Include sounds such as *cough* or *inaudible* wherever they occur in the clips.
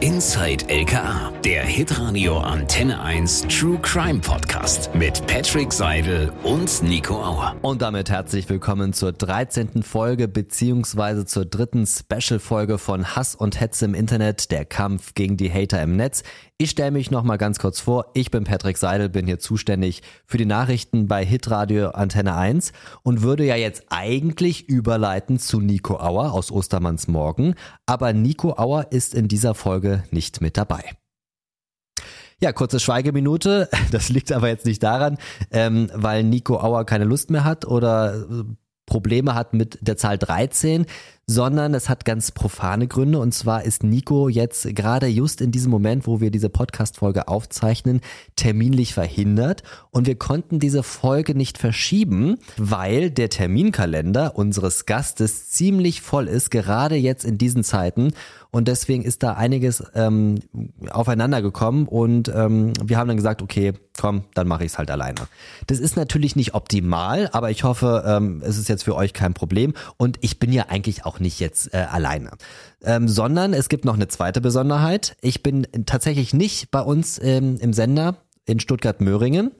Inside LKA, der Hitradio Antenne 1 True Crime Podcast mit Patrick Seidel und Nico Auer. Und damit herzlich willkommen zur 13. Folge beziehungsweise zur dritten Special-Folge von Hass und Hetze im Internet, der Kampf gegen die Hater im Netz. Ich stelle mich noch mal ganz kurz vor. Ich bin Patrick Seidel, bin hier zuständig für die Nachrichten bei Hitradio Antenne 1 und würde ja jetzt eigentlich überleiten zu Nico Auer aus Ostermanns Morgen. Aber Nico Auer ist in dieser Folge nicht mit dabei. Ja, kurze Schweigeminute. *laughs* Das liegt aber jetzt nicht daran, ähm, weil Nico Auer keine Lust mehr hat oder äh, Probleme hat mit der Zahl 13, sondern es hat ganz profane Gründe. Und zwar ist Nico jetzt gerade just in diesem Moment, wo wir diese Podcast-Folge aufzeichnen, terminlich verhindert. Und wir konnten diese Folge nicht verschieben, weil der Terminkalender unseres Gastes ziemlich voll ist, gerade jetzt in diesen Zeiten. Und deswegen ist da einiges ähm, aufeinander gekommen und ähm, wir haben dann gesagt, okay, komm, dann mache ich es halt alleine. Das ist natürlich nicht optimal, aber ich hoffe, ähm, es ist jetzt für euch kein Problem. Und ich bin ja eigentlich auch nicht jetzt äh, alleine. Ähm, sondern es gibt noch eine zweite Besonderheit. Ich bin tatsächlich nicht bei uns ähm, im Sender in Stuttgart-Möhringen,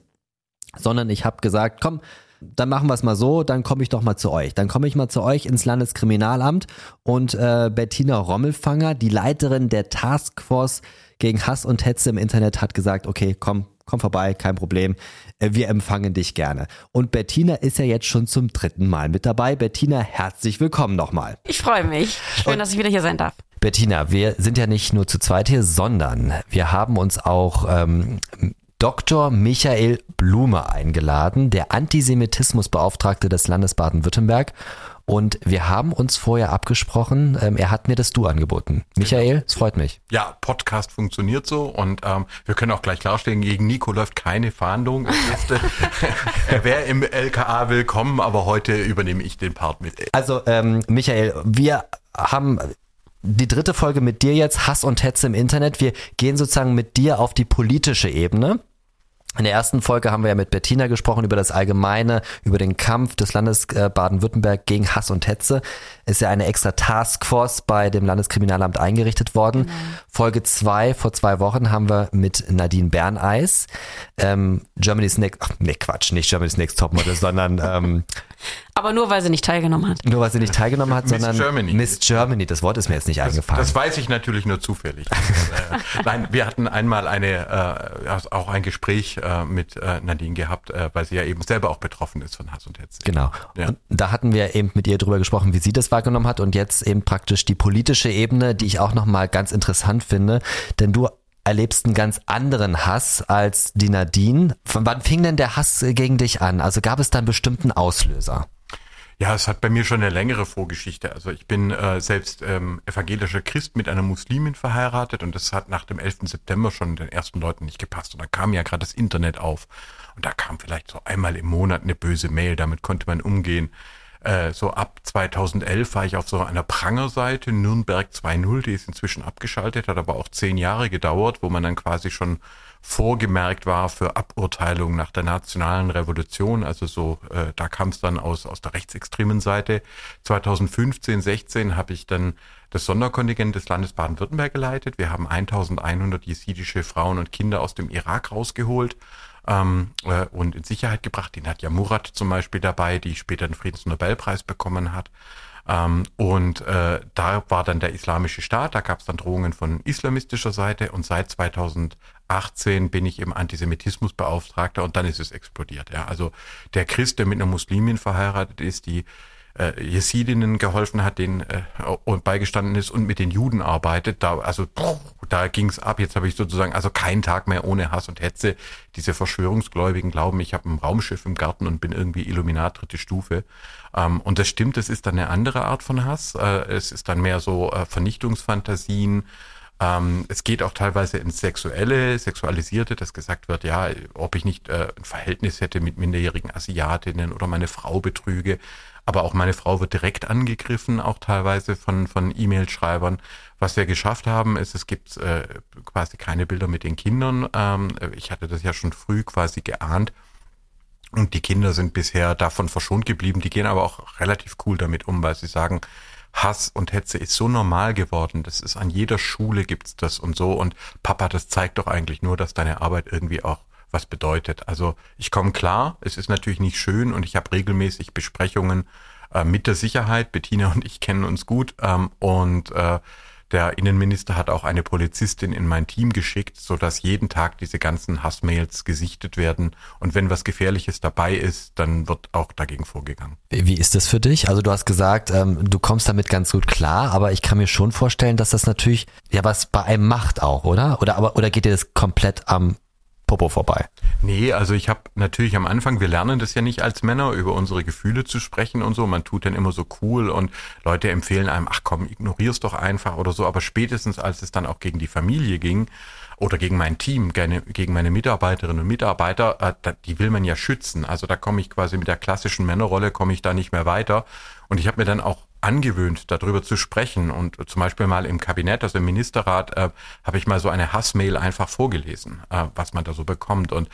sondern ich habe gesagt, komm, dann machen wir es mal so, dann komme ich doch mal zu euch. Dann komme ich mal zu euch ins Landeskriminalamt und äh, Bettina Rommelfanger, die Leiterin der Taskforce gegen Hass und Hetze im Internet, hat gesagt, okay, komm, komm vorbei, kein Problem. Äh, wir empfangen dich gerne. Und Bettina ist ja jetzt schon zum dritten Mal mit dabei. Bettina, herzlich willkommen nochmal. Ich freue mich. Schön, und dass ich wieder hier sein darf. Bettina, wir sind ja nicht nur zu zweit hier, sondern wir haben uns auch ähm, Dr. Michael Blume eingeladen, der Antisemitismusbeauftragte des Landes Baden-Württemberg. Und wir haben uns vorher abgesprochen, ähm, er hat mir das Du angeboten. Michael, es freut mich. Ja, Podcast funktioniert so und ähm, wir können auch gleich klarstellen, gegen Nico läuft keine Fahndung. *laughs* er wäre im LKA willkommen, aber heute übernehme ich den Part mit. Also ähm, Michael, wir haben die dritte Folge mit dir jetzt, Hass und Hetze im Internet. Wir gehen sozusagen mit dir auf die politische Ebene. In der ersten Folge haben wir ja mit Bettina gesprochen über das Allgemeine, über den Kampf des Landes äh, Baden-Württemberg gegen Hass und Hetze. Ist ja eine extra Taskforce bei dem Landeskriminalamt eingerichtet worden. Genau. Folge zwei vor zwei Wochen haben wir mit Nadine Berneis, ähm, Germany's Next, ach nee, Quatsch, nicht Germany's Next Topmodel, *laughs* sondern ähm, aber nur weil sie nicht teilgenommen hat. Nur weil sie nicht teilgenommen hat, sondern Miss Germany. Miss Germany, das Wort ist mir jetzt nicht das, eingefallen. Das weiß ich natürlich nur zufällig. *laughs* äh, nein, wir hatten einmal eine äh, auch ein Gespräch äh, mit äh, Nadine gehabt, äh, weil sie ja eben selber auch betroffen ist von Hass und Hetze. Genau. Ja. Und da hatten wir eben mit ihr drüber gesprochen, wie sie das wahrgenommen hat und jetzt eben praktisch die politische Ebene, die ich auch nochmal ganz interessant finde, denn du erlebst einen ganz anderen Hass als die Nadine. Von wann fing denn der Hass gegen dich an? Also gab es da einen bestimmten Auslöser? Ja, es hat bei mir schon eine längere Vorgeschichte. Also ich bin äh, selbst ähm, evangelischer Christ mit einer Muslimin verheiratet und das hat nach dem 11. September schon den ersten Leuten nicht gepasst. Und da kam ja gerade das Internet auf und da kam vielleicht so einmal im Monat eine böse Mail, damit konnte man umgehen. Äh, so ab 2011 war ich auf so einer Prangerseite, Nürnberg 2.0, die ist inzwischen abgeschaltet, hat aber auch zehn Jahre gedauert, wo man dann quasi schon vorgemerkt war für Aburteilung nach der nationalen Revolution. Also so, äh, da kam es dann aus, aus der rechtsextremen Seite. 2015, 16 habe ich dann das Sonderkontingent des Landes Baden-Württemberg geleitet. Wir haben 1100 jesidische Frauen und Kinder aus dem Irak rausgeholt ähm, äh, und in Sicherheit gebracht. Den hat ja Murat zum Beispiel dabei, die später den Friedensnobelpreis bekommen hat. Ähm, und äh, da war dann der Islamische Staat, da gab es dann Drohungen von islamistischer Seite und seit 2018 bin ich im Antisemitismusbeauftragter und dann ist es explodiert. Ja. Also der Christ, der mit einer Muslimin verheiratet ist, die äh, Jesidinnen geholfen hat, den äh, und beigestanden ist und mit den Juden arbeitet. Da also da ging's ab. Jetzt habe ich sozusagen also keinen Tag mehr ohne Hass und Hetze. Diese Verschwörungsgläubigen glauben, ich habe ein Raumschiff im Garten und bin irgendwie Illuminat dritte Stufe. Ähm, und das stimmt, es ist dann eine andere Art von Hass. Äh, es ist dann mehr so äh, Vernichtungsfantasien. Ähm, es geht auch teilweise ins Sexuelle, Sexualisierte, dass gesagt wird, ja, ob ich nicht äh, ein Verhältnis hätte mit minderjährigen Asiatinnen oder meine Frau betrüge. Aber auch meine Frau wird direkt angegriffen, auch teilweise von, von E-Mail-Schreibern. Was wir geschafft haben, ist, es gibt äh, quasi keine Bilder mit den Kindern. Ähm, ich hatte das ja schon früh quasi geahnt. Und die Kinder sind bisher davon verschont geblieben. Die gehen aber auch relativ cool damit um, weil sie sagen, Hass und Hetze ist so normal geworden. Das ist an jeder Schule gibt's das und so. Und Papa, das zeigt doch eigentlich nur, dass deine Arbeit irgendwie auch was bedeutet. Also ich komme klar, es ist natürlich nicht schön und ich habe regelmäßig Besprechungen äh, mit der Sicherheit. Bettina und ich kennen uns gut ähm, und äh, der Innenminister hat auch eine Polizistin in mein Team geschickt, so dass jeden Tag diese ganzen Hassmails gesichtet werden. Und wenn was Gefährliches dabei ist, dann wird auch dagegen vorgegangen. Wie ist das für dich? Also du hast gesagt, ähm, du kommst damit ganz gut klar, aber ich kann mir schon vorstellen, dass das natürlich ja was bei einem macht auch, oder? Oder aber oder geht dir das komplett am Popo vorbei. Nee, also ich habe natürlich am Anfang, wir lernen das ja nicht als Männer, über unsere Gefühle zu sprechen und so. Man tut dann immer so cool und Leute empfehlen einem, ach komm, ignorier's doch einfach oder so. Aber spätestens, als es dann auch gegen die Familie ging oder gegen mein Team, gegen meine Mitarbeiterinnen und Mitarbeiter, äh, die will man ja schützen. Also da komme ich quasi mit der klassischen Männerrolle, komme ich da nicht mehr weiter. Und ich habe mir dann auch angewöhnt, darüber zu sprechen. Und zum Beispiel mal im Kabinett, also im Ministerrat, äh, habe ich mal so eine Hassmail einfach vorgelesen, äh, was man da so bekommt. Und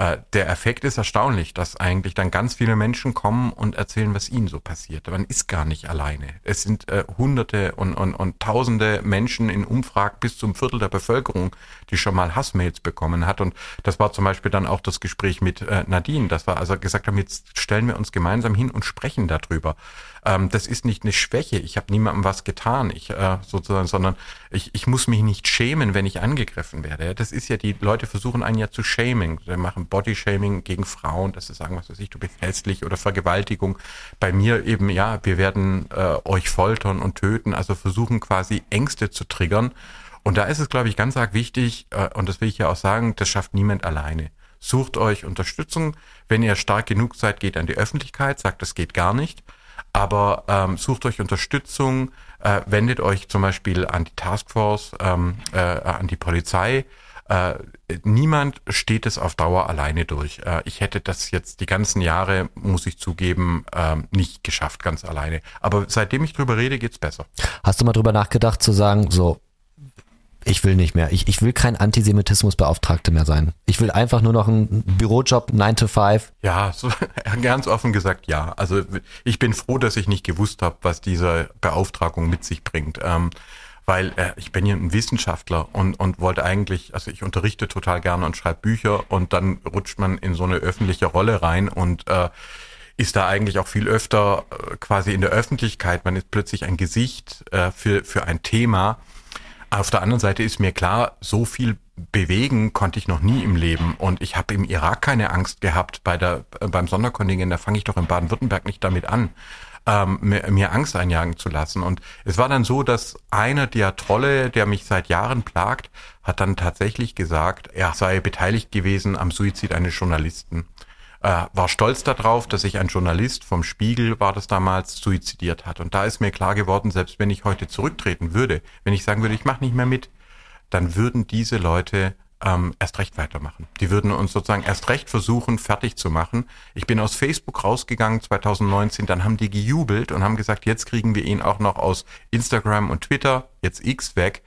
äh, der Effekt ist erstaunlich, dass eigentlich dann ganz viele Menschen kommen und erzählen, was ihnen so passiert. Man ist gar nicht alleine. Es sind äh, Hunderte und, und, und Tausende Menschen in Umfragen bis zum Viertel der Bevölkerung, die schon mal Hassmails bekommen hat. Und das war zum Beispiel dann auch das Gespräch mit äh, Nadine, dass wir also gesagt haben, jetzt stellen wir uns gemeinsam hin und sprechen darüber. Ähm, das ist nicht eine Schwäche. Ich habe niemandem was getan, ich äh, sozusagen, sondern ich, ich muss mich nicht schämen, wenn ich angegriffen werde. Das ist ja die Leute versuchen einen ja zu shaming. Sie machen Bodyshaming gegen Frauen, dass sie sagen, was weiß ich, du bist hässlich oder Vergewaltigung. Bei mir eben, ja, wir werden äh, euch foltern und töten, also versuchen quasi Ängste zu triggern. Und da ist es, glaube ich, ganz arg wichtig, äh, und das will ich ja auch sagen, das schafft niemand alleine. Sucht euch Unterstützung. Wenn ihr stark genug seid, geht an die Öffentlichkeit, sagt, das geht gar nicht. Aber ähm, sucht euch Unterstützung, äh, wendet euch zum Beispiel an die Taskforce, ähm, äh, an die Polizei, äh, niemand steht es auf Dauer alleine durch. Äh, ich hätte das jetzt die ganzen Jahre, muss ich zugeben, äh, nicht geschafft ganz alleine. Aber seitdem ich drüber rede, geht's besser. Hast du mal drüber nachgedacht zu sagen, so, ich will nicht mehr. Ich, ich will kein Antisemitismusbeauftragter mehr sein. Ich will einfach nur noch einen Bürojob 9 to 5. Ja, so, *laughs* ganz offen gesagt ja. Also ich bin froh, dass ich nicht gewusst habe, was diese Beauftragung mit sich bringt. Ähm, weil äh, ich bin ja ein Wissenschaftler und, und wollte eigentlich, also ich unterrichte total gerne und schreibe Bücher und dann rutscht man in so eine öffentliche Rolle rein und äh, ist da eigentlich auch viel öfter äh, quasi in der Öffentlichkeit. Man ist plötzlich ein Gesicht äh, für, für ein Thema. Auf der anderen Seite ist mir klar, so viel bewegen konnte ich noch nie im Leben. Und ich habe im Irak keine Angst gehabt bei der, beim Sonderkontingent. Da fange ich doch in Baden-Württemberg nicht damit an ähm, mir, mir Angst einjagen zu lassen. Und es war dann so, dass einer der Trolle, der mich seit Jahren plagt, hat dann tatsächlich gesagt, er sei beteiligt gewesen am Suizid eines Journalisten. Äh, war stolz darauf, dass sich ein Journalist vom Spiegel war das damals suizidiert hat. Und da ist mir klar geworden, selbst wenn ich heute zurücktreten würde, wenn ich sagen würde, ich mache nicht mehr mit, dann würden diese Leute ähm, erst recht weitermachen. Die würden uns sozusagen erst recht versuchen, fertig zu machen. Ich bin aus Facebook rausgegangen 2019, dann haben die gejubelt und haben gesagt, jetzt kriegen wir ihn auch noch aus Instagram und Twitter, jetzt X weg.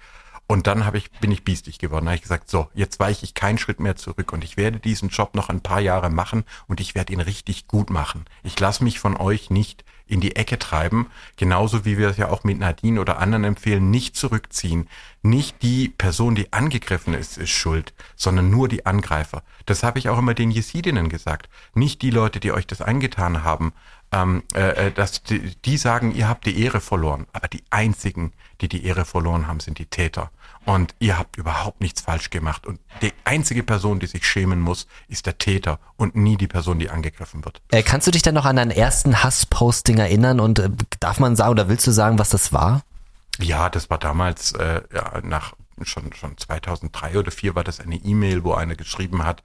Und dann habe ich, bin ich biestig geworden. Da habe ich gesagt, so, jetzt weiche ich keinen Schritt mehr zurück und ich werde diesen Job noch ein paar Jahre machen und ich werde ihn richtig gut machen. Ich lasse mich von euch nicht in die Ecke treiben, genauso wie wir es ja auch mit Nadine oder anderen empfehlen, nicht zurückziehen. Nicht die Person, die angegriffen ist, ist schuld, sondern nur die Angreifer. Das habe ich auch immer den Jesidinnen gesagt. Nicht die Leute, die euch das angetan haben, ähm, äh, äh dass die, die sagen, ihr habt die Ehre verloren. Aber die einzigen, die die Ehre verloren haben, sind die Täter und ihr habt überhaupt nichts falsch gemacht. Und die einzige Person, die sich schämen muss, ist der Täter und nie die Person, die angegriffen wird. Äh, kannst du dich denn noch an deinen ersten Hassposting erinnern und äh, darf man sagen oder willst du sagen, was das war? Ja, das war damals äh, ja, nach schon schon 2003 oder 2004 war das eine E-Mail, wo einer geschrieben hat,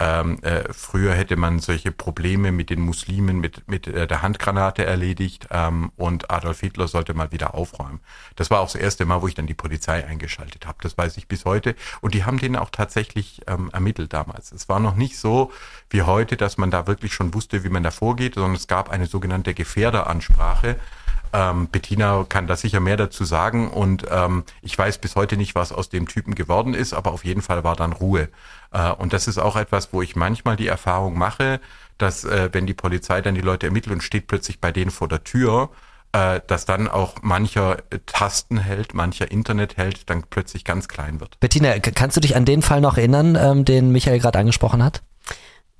ähm, äh, früher hätte man solche Probleme mit den Muslimen mit, mit äh, der Handgranate erledigt ähm, und Adolf Hitler sollte mal wieder aufräumen. Das war auch das erste Mal, wo ich dann die Polizei eingeschaltet habe. Das weiß ich bis heute. Und die haben den auch tatsächlich ähm, ermittelt damals. Es war noch nicht so wie heute, dass man da wirklich schon wusste, wie man da vorgeht, sondern es gab eine sogenannte Gefährderansprache. Ähm, Bettina kann da sicher mehr dazu sagen und ähm, ich weiß bis heute nicht, was aus dem Typen geworden ist, aber auf jeden Fall war dann Ruhe. Äh, und das ist auch etwas, wo ich manchmal die Erfahrung mache, dass äh, wenn die Polizei dann die Leute ermittelt und steht plötzlich bei denen vor der Tür, äh, dass dann auch mancher Tastenheld, mancher Internetheld dann plötzlich ganz klein wird. Bettina, kannst du dich an den Fall noch erinnern, ähm, den Michael gerade angesprochen hat?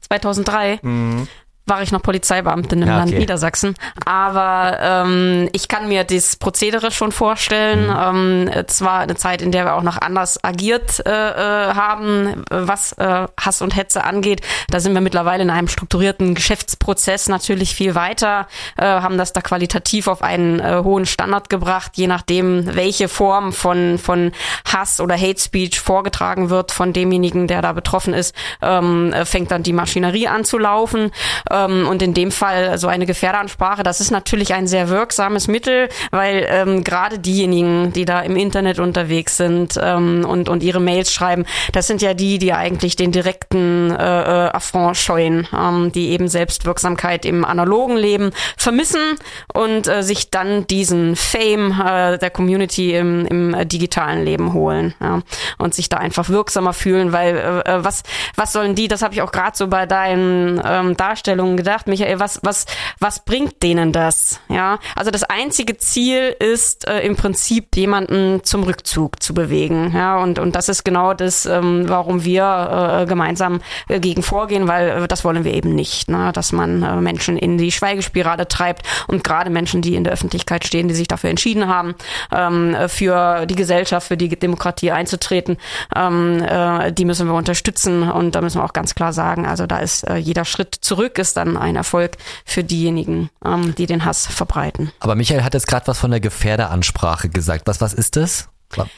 2003. Mhm war ich noch Polizeibeamtin im Ja, Land okay. Niedersachsen. Aber ähm, ich kann mir das Prozedere schon vorstellen. Ähm, es war eine Zeit, in der wir auch noch anders agiert äh, äh, haben, was äh, Hass und Hetze angeht. Da sind wir mittlerweile in einem strukturierten Geschäftsprozess natürlich viel weiter, äh, haben das da qualitativ auf einen äh, hohen Standard gebracht, je nachdem, welche Form von, von Hass oder Hate Speech vorgetragen wird von demjenigen, der da betroffen ist, ähm, äh, fängt dann die Maschinerie an zu laufen. Ähm, und in dem Fall so eine Gefährderansprache, das ist natürlich ein sehr wirksames Mittel, weil ähm, gerade diejenigen, die da im Internet unterwegs sind ähm, und, und ihre Mails schreiben, das sind ja die, die eigentlich den direkten äh, äh, Affront scheuen, ähm, die eben Selbstwirksamkeit im analogen Leben vermissen und äh, sich dann diesen Fame äh, der Community im, im digitalen Leben holen ja, und sich da einfach wirksamer fühlen, weil äh, äh, was was sollen die? Das habe ich auch gerade so bei deinen ähm, Darstellungen gedacht, Michael. Was was was bringt denen das? Ja, also das einzige Ziel ist äh, im Prinzip jemanden zum Rückzug zu bewegen. Ja, und und das ist genau das, ähm, warum wir äh, gemeinsam äh, gegen vorgehen, weil äh, das wollen wir eben nicht, ne? dass man äh, Menschen in die Schweigespirale treibt und gerade Menschen, die in der Öffentlichkeit stehen, die sich dafür entschieden haben, ähm, für die Gesellschaft, für die Demokratie einzutreten, ähm, äh, die müssen wir unterstützen und da müssen wir auch ganz klar sagen, also da ist äh, jeder Schritt zurück ist dann ein Erfolg für diejenigen, ähm, die den Hass verbreiten. Aber Michael hat jetzt gerade was von der Gefährderansprache gesagt. Was, was ist das?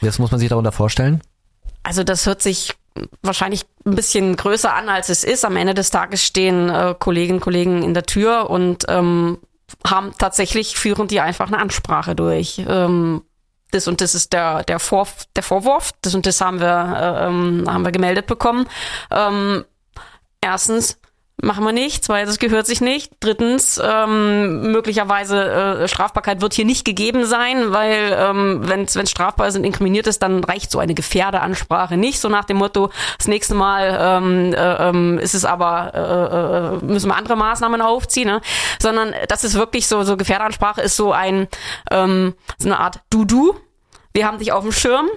Was muss man sich darunter vorstellen? Also das hört sich wahrscheinlich ein bisschen größer an, als es ist. Am Ende des Tages stehen äh, Kolleginnen und Kollegen in der Tür und ähm, haben tatsächlich, führen die einfach eine Ansprache durch. Ähm, das und das ist der, der, Vor der Vorwurf, das und das haben wir, äh, ähm, haben wir gemeldet bekommen. Ähm, erstens, machen wir nicht. Zweitens gehört sich nicht. Drittens, ähm, möglicherweise äh, Strafbarkeit wird hier nicht gegeben sein, weil ähm, wenn es strafbar ist und inkriminiert ist, dann reicht so eine Gefährdeansprache nicht. So nach dem Motto, das nächste Mal ähm, äh, ähm, ist es aber, äh, äh, müssen wir andere Maßnahmen aufziehen, ne? sondern das ist wirklich so, so Gefährdeansprache ist so ein, ähm, so eine Art Du-Du. Wir haben dich auf dem Schirm,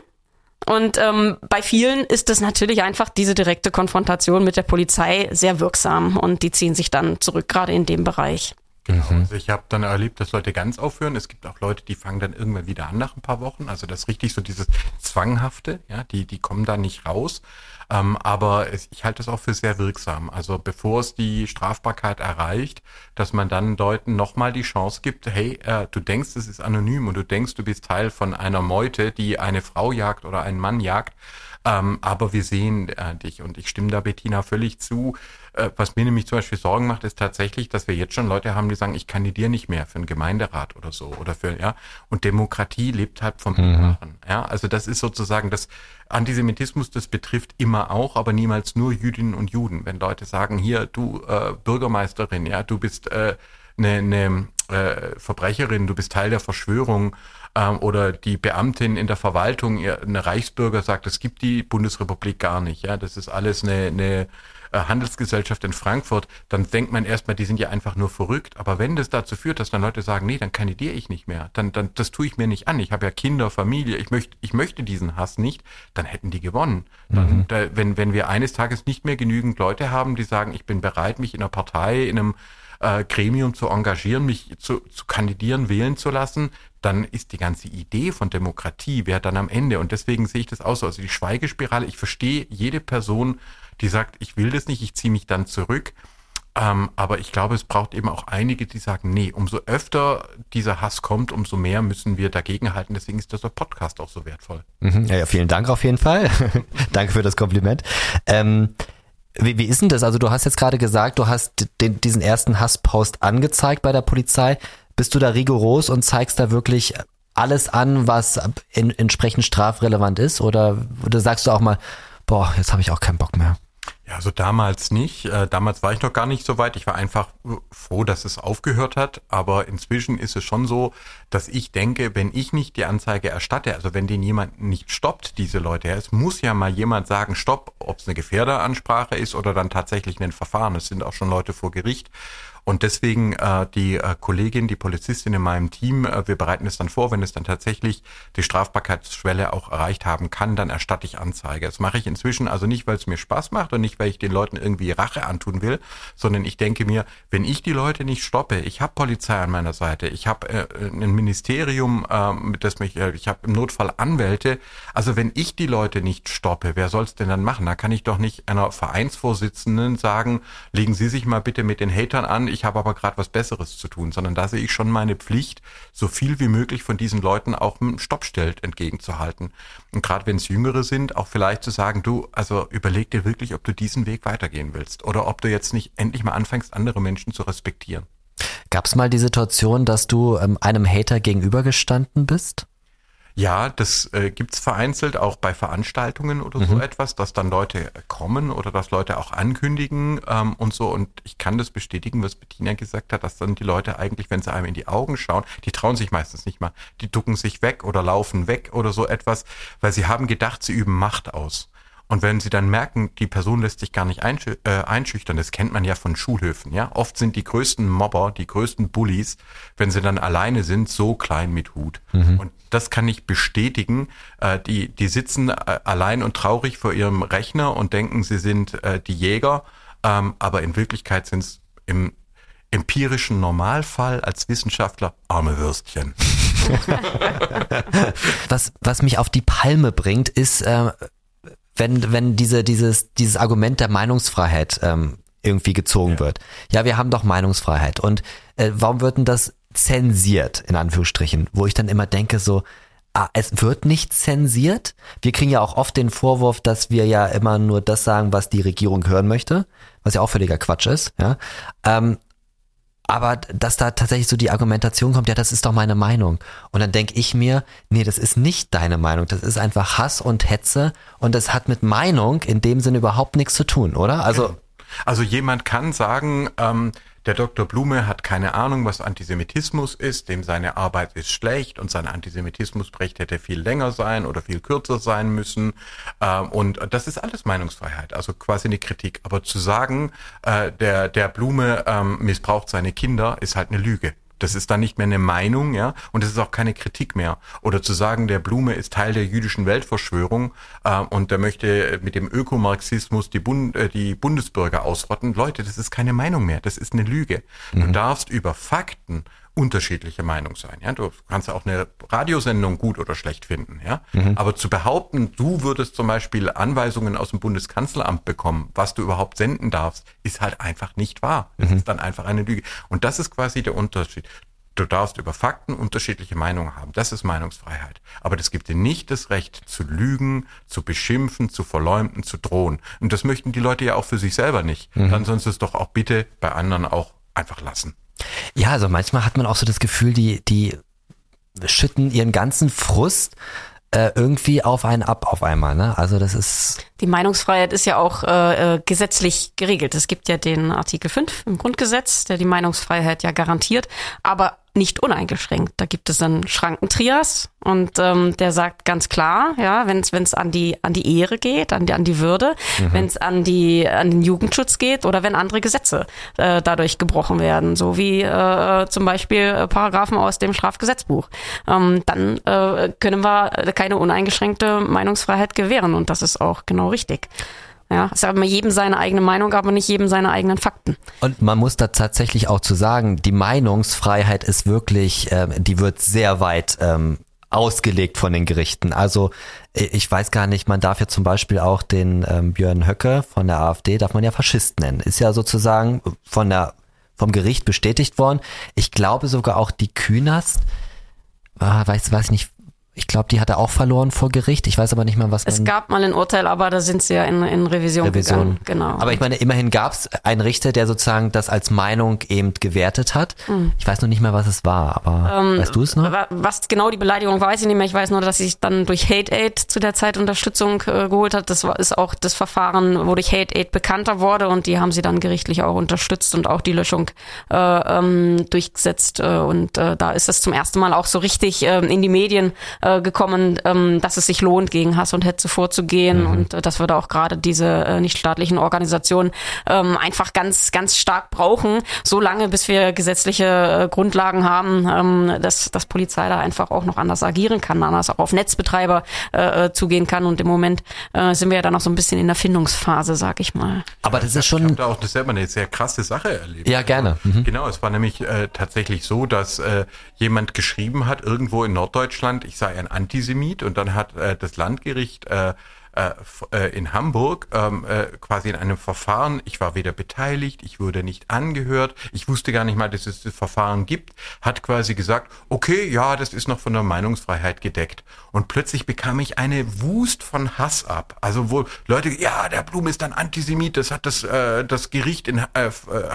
und ähm, bei vielen ist das natürlich einfach diese direkte Konfrontation mit der Polizei sehr wirksam und die ziehen sich dann zurück, gerade in dem Bereich. Genau. Also ich habe dann erlebt, dass Leute ganz aufhören. Es gibt auch Leute, die fangen dann irgendwann wieder an nach ein paar Wochen. Also das ist richtig so dieses Zwanghafte, ja, die, die kommen da nicht raus. Ähm, aber es, ich halte das auch für sehr wirksam. Also bevor es die Strafbarkeit erreicht, dass man dann Leuten nochmal die Chance gibt, hey, äh, du denkst, es ist anonym und du denkst, du bist Teil von einer Meute, die eine Frau jagt oder einen Mann jagt. Ähm, aber wir sehen äh, dich und ich stimme da Bettina völlig zu. Äh, was mir nämlich zum Beispiel Sorgen macht, ist tatsächlich, dass wir jetzt schon Leute haben, die sagen, ich kandidiere nicht mehr für einen Gemeinderat oder so oder für ja. Und Demokratie lebt halt vom Mitmachen. Ja, also das ist sozusagen das Antisemitismus. Das betrifft immer auch, aber niemals nur Jüdinnen und Juden. Wenn Leute sagen, hier du äh, Bürgermeisterin, ja, du bist äh, eine, eine äh, Verbrecherin, du bist Teil der Verschwörung ähm, oder die Beamtin in der Verwaltung, ihr, eine Reichsbürger sagt, es gibt die Bundesrepublik gar nicht, ja, das ist alles eine, eine Handelsgesellschaft in Frankfurt, dann denkt man erstmal, die sind ja einfach nur verrückt. Aber wenn das dazu führt, dass dann Leute sagen, nee, dann kandidiere ich nicht mehr, dann, dann das tue ich mir nicht an. Ich habe ja Kinder, Familie, ich möchte, ich möchte diesen Hass nicht, dann hätten die gewonnen. Dann, da, wenn, wenn wir eines Tages nicht mehr genügend Leute haben, die sagen, ich bin bereit, mich in einer Partei, in einem äh, Gremium zu engagieren, mich zu, zu kandidieren, wählen zu lassen, dann ist die ganze Idee von Demokratie, wer dann am Ende. Und deswegen sehe ich das auch so. Also die Schweigespirale, ich verstehe jede Person, die sagt, ich will das nicht, ich ziehe mich dann zurück. Ähm, aber ich glaube, es braucht eben auch einige, die sagen, nee, umso öfter dieser Hass kommt, umso mehr müssen wir dagegenhalten. Deswegen ist dieser Podcast auch so wertvoll. Mhm. Ja, ja, vielen Dank auf jeden Fall. *laughs* Danke für das Kompliment. Ähm, wie, wie ist denn das? Also du hast jetzt gerade gesagt, du hast den, diesen ersten Hasspost angezeigt bei der Polizei. Bist du da rigoros und zeigst da wirklich alles an, was in, entsprechend strafrelevant ist? Oder, oder sagst du auch mal, boah, jetzt habe ich auch keinen Bock mehr? Ja, also damals nicht. Äh, damals war ich noch gar nicht so weit. Ich war einfach froh, dass es aufgehört hat. Aber inzwischen ist es schon so, dass ich denke, wenn ich nicht die Anzeige erstatte, also wenn den jemand nicht stoppt, diese Leute, es muss ja mal jemand sagen, stopp, ob es eine Gefährderansprache ist oder dann tatsächlich ein Verfahren. Es sind auch schon Leute vor Gericht. Und deswegen äh, die äh, Kollegin, die Polizistin in meinem Team, äh, wir bereiten es dann vor, wenn es dann tatsächlich die Strafbarkeitsschwelle auch erreicht haben kann, dann erstatte ich Anzeige. Das mache ich inzwischen also nicht, weil es mir Spaß macht und nicht, weil ich den Leuten irgendwie Rache antun will, sondern ich denke mir, wenn ich die Leute nicht stoppe, ich habe Polizei an meiner Seite, ich habe äh, ein Ministerium, äh, das mich, äh, ich habe im Notfall Anwälte, also wenn ich die Leute nicht stoppe, wer soll es denn dann machen? Da kann ich doch nicht einer Vereinsvorsitzenden sagen, legen Sie sich mal bitte mit den Hatern an, ich habe aber gerade was Besseres zu tun, sondern da sehe ich schon meine Pflicht, so viel wie möglich von diesen Leuten auch ein Stoppstell entgegenzuhalten. Und gerade wenn es Jüngere sind, auch vielleicht zu sagen, du, also überleg dir wirklich, ob du diesen Weg weitergehen willst oder ob du jetzt nicht endlich mal anfängst, andere Menschen zu respektieren. Gab es mal die Situation, dass du ähm, einem Hater gegenübergestanden bist? Ja, das äh, gibt's vereinzelt auch bei Veranstaltungen oder mhm. so etwas, dass dann Leute kommen oder dass Leute auch ankündigen ähm, und so. Und ich kann das bestätigen, was Bettina gesagt hat, dass dann die Leute eigentlich, wenn sie einem in die Augen schauen, die trauen sich meistens nicht mal. Die ducken sich weg oder laufen weg oder so etwas, weil sie haben gedacht, sie üben Macht aus. Und wenn sie dann merken, die Person lässt sich gar nicht einschü äh, einschüchtern, das kennt man ja von Schulhöfen, ja. Oft sind die größten Mobber, die größten Bullies, wenn sie dann alleine sind, so klein mit Hut. Mhm. Und das kann ich bestätigen. Äh, die, die sitzen äh, allein und traurig vor ihrem Rechner und denken, sie sind äh, die Jäger, ähm, aber in Wirklichkeit sind es im empirischen Normalfall als Wissenschaftler arme Würstchen. *laughs* was, was mich auf die Palme bringt, ist, äh, wenn, wenn diese, dieses, dieses Argument der Meinungsfreiheit ähm, irgendwie gezogen ja. wird. Ja, wir haben doch Meinungsfreiheit. Und äh, warum wird denn das zensiert, in Anführungsstrichen? Wo ich dann immer denke, so, ah, es wird nicht zensiert. Wir kriegen ja auch oft den Vorwurf, dass wir ja immer nur das sagen, was die Regierung hören möchte, was ja auch völliger Quatsch ist. Ja? Ähm, aber dass da tatsächlich so die Argumentation kommt, ja, das ist doch meine Meinung. Und dann denke ich mir, nee, das ist nicht deine Meinung, das ist einfach Hass und Hetze und das hat mit Meinung in dem Sinne überhaupt nichts zu tun, oder? Also, also jemand kann sagen, ähm, der Dr. Blume hat keine Ahnung, was Antisemitismus ist, dem seine Arbeit ist schlecht und sein Antisemitismusbericht hätte viel länger sein oder viel kürzer sein müssen. Ähm, und das ist alles Meinungsfreiheit, also quasi eine Kritik. Aber zu sagen, äh, der, der Blume ähm, missbraucht seine Kinder, ist halt eine Lüge. Das ist dann nicht mehr eine Meinung, ja, und es ist auch keine Kritik mehr. Oder zu sagen, der Blume ist Teil der jüdischen Weltverschwörung äh, und der möchte mit dem Ökomarxismus die, Bund, äh, die Bundesbürger ausrotten. Leute, das ist keine Meinung mehr. Das ist eine Lüge. Mhm. Du darfst über Fakten unterschiedliche Meinung sein. Ja, du kannst auch eine Radiosendung gut oder schlecht finden. Ja, mhm. aber zu behaupten, du würdest zum Beispiel Anweisungen aus dem Bundeskanzleramt bekommen, was du überhaupt senden darfst, ist halt einfach nicht wahr. Das mhm. ist dann einfach eine Lüge. Und das ist quasi der Unterschied. Du darfst über Fakten unterschiedliche Meinungen haben. Das ist Meinungsfreiheit. Aber das gibt dir nicht das Recht zu lügen, zu beschimpfen, zu verleumden, zu drohen. Und das möchten die Leute ja auch für sich selber nicht. Mhm. Dann sollst du es doch auch bitte bei anderen auch einfach lassen. Ja, also manchmal hat man auch so das Gefühl, die, die schütten ihren ganzen Frust äh, irgendwie auf einen ab auf einmal. Ne? Also das ist. Die Meinungsfreiheit ist ja auch äh, äh gesetzlich geregelt. Es gibt ja den Artikel 5 im Grundgesetz, der die Meinungsfreiheit ja garantiert. Aber nicht uneingeschränkt. Da gibt es einen Schrankentrias und ähm, der sagt ganz klar, ja, wenn es an die an die Ehre geht, an die an die Würde, mhm. wenn es an die an den Jugendschutz geht oder wenn andere Gesetze äh, dadurch gebrochen werden, so wie äh, zum Beispiel äh, Paragraphen aus dem Strafgesetzbuch, ähm, dann äh, können wir keine uneingeschränkte Meinungsfreiheit gewähren und das ist auch genau richtig. Ja, es ist aber jedem seine eigene Meinung, aber nicht jedem seine eigenen Fakten. Und man muss da tatsächlich auch zu sagen, die Meinungsfreiheit ist wirklich, ähm, die wird sehr weit ähm, ausgelegt von den Gerichten. Also äh, ich weiß gar nicht, man darf ja zum Beispiel auch den ähm, Björn Höcke von der AfD, darf man ja Faschist nennen. Ist ja sozusagen von der, vom Gericht bestätigt worden. Ich glaube sogar auch die Künast, ah, weiß, weiß nicht, ich glaube, die hat er auch verloren vor Gericht. Ich weiß aber nicht mal, was man. Es gab mal ein Urteil, aber da sind sie ja in, in Revision, Revision. gegangen. Genau. Aber ich meine, immerhin gab es einen Richter, der sozusagen das als Meinung eben gewertet hat. Mhm. Ich weiß noch nicht mehr, was es war, aber ähm, weißt du es noch? Was genau die Beleidigung weiß ich nicht mehr. Ich weiß nur, dass sich dann durch Hate Aid zu der Zeit Unterstützung äh, geholt hat. Das war, ist auch das Verfahren, wo durch Hate Aid bekannter wurde und die haben sie dann gerichtlich auch unterstützt und auch die Löschung äh, ähm, durchgesetzt. Äh, und äh, da ist es zum ersten Mal auch so richtig äh, in die Medien äh, äh, gekommen, ähm, dass es sich lohnt, gegen Hass und Hetze vorzugehen Mhm. und äh, dass wir da auch gerade diese äh, nichtstaatlichen Organisationen ähm, einfach ganz, ganz stark brauchen, so lange, bis wir gesetzliche äh, Grundlagen haben, ähm, dass, dass Polizei da einfach auch noch anders agieren kann, anders auch auf Netzbetreiber äh, äh, zugehen kann. Und im Moment äh, sind wir ja da noch so ein bisschen in der Findungsphase, sag ich mal. Aber das ist Ich habe schon, da auch selber eine sehr krasse Sache erlebt. Ja, gerne. Mhm. Genau, es war nämlich äh, tatsächlich so, dass äh, jemand geschrieben hat, irgendwo in Norddeutschland, ich sei ein Antisemit und dann hat äh, das Landgericht äh, äh, äh, in Hamburg ähm, äh, quasi in einem Verfahren, ich war weder beteiligt, ich wurde nicht angehört, ich wusste gar nicht mal, dass es das Verfahren gibt, hat quasi gesagt, okay, ja, das ist noch von der Meinungsfreiheit gedeckt. Und plötzlich bekam ich eine Wust von Hass ab. Also wo Leute, ja, der Blum ist ein Antisemit, das hat das, äh, das Gericht in äh, äh,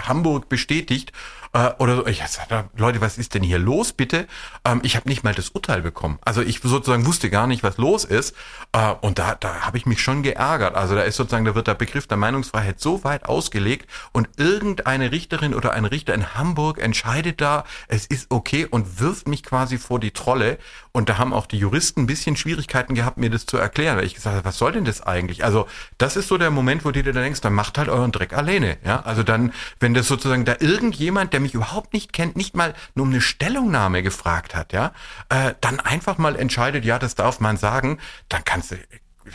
Hamburg bestätigt. Äh, oder so. Ich sagte, Leute, was ist denn hier los, bitte? Ähm, ich habe nicht mal das Urteil bekommen. Also ich sozusagen wusste gar nicht, was los ist. Äh, und da, da habe ich mich schon geärgert. Also da ist sozusagen, da wird der Begriff der Meinungsfreiheit so weit ausgelegt und irgendeine Richterin oder ein Richter in Hamburg entscheidet da, es ist okay und wirft mich quasi vor die Trolle. Und da haben auch die Juristen ein bisschen Schwierigkeiten gehabt, mir das zu erklären. Weil ich gesagt habe, was soll denn das eigentlich? Also das ist so der Moment, wo du dir dann denkst, dann macht halt euren Dreck alleine. Ja, also dann, wenn das sozusagen da irgendjemand, der mich überhaupt nicht kennt, nicht mal nur um eine Stellungnahme gefragt hat, ja, äh, dann einfach mal entscheidet, ja, das darf man sagen, dann kannst du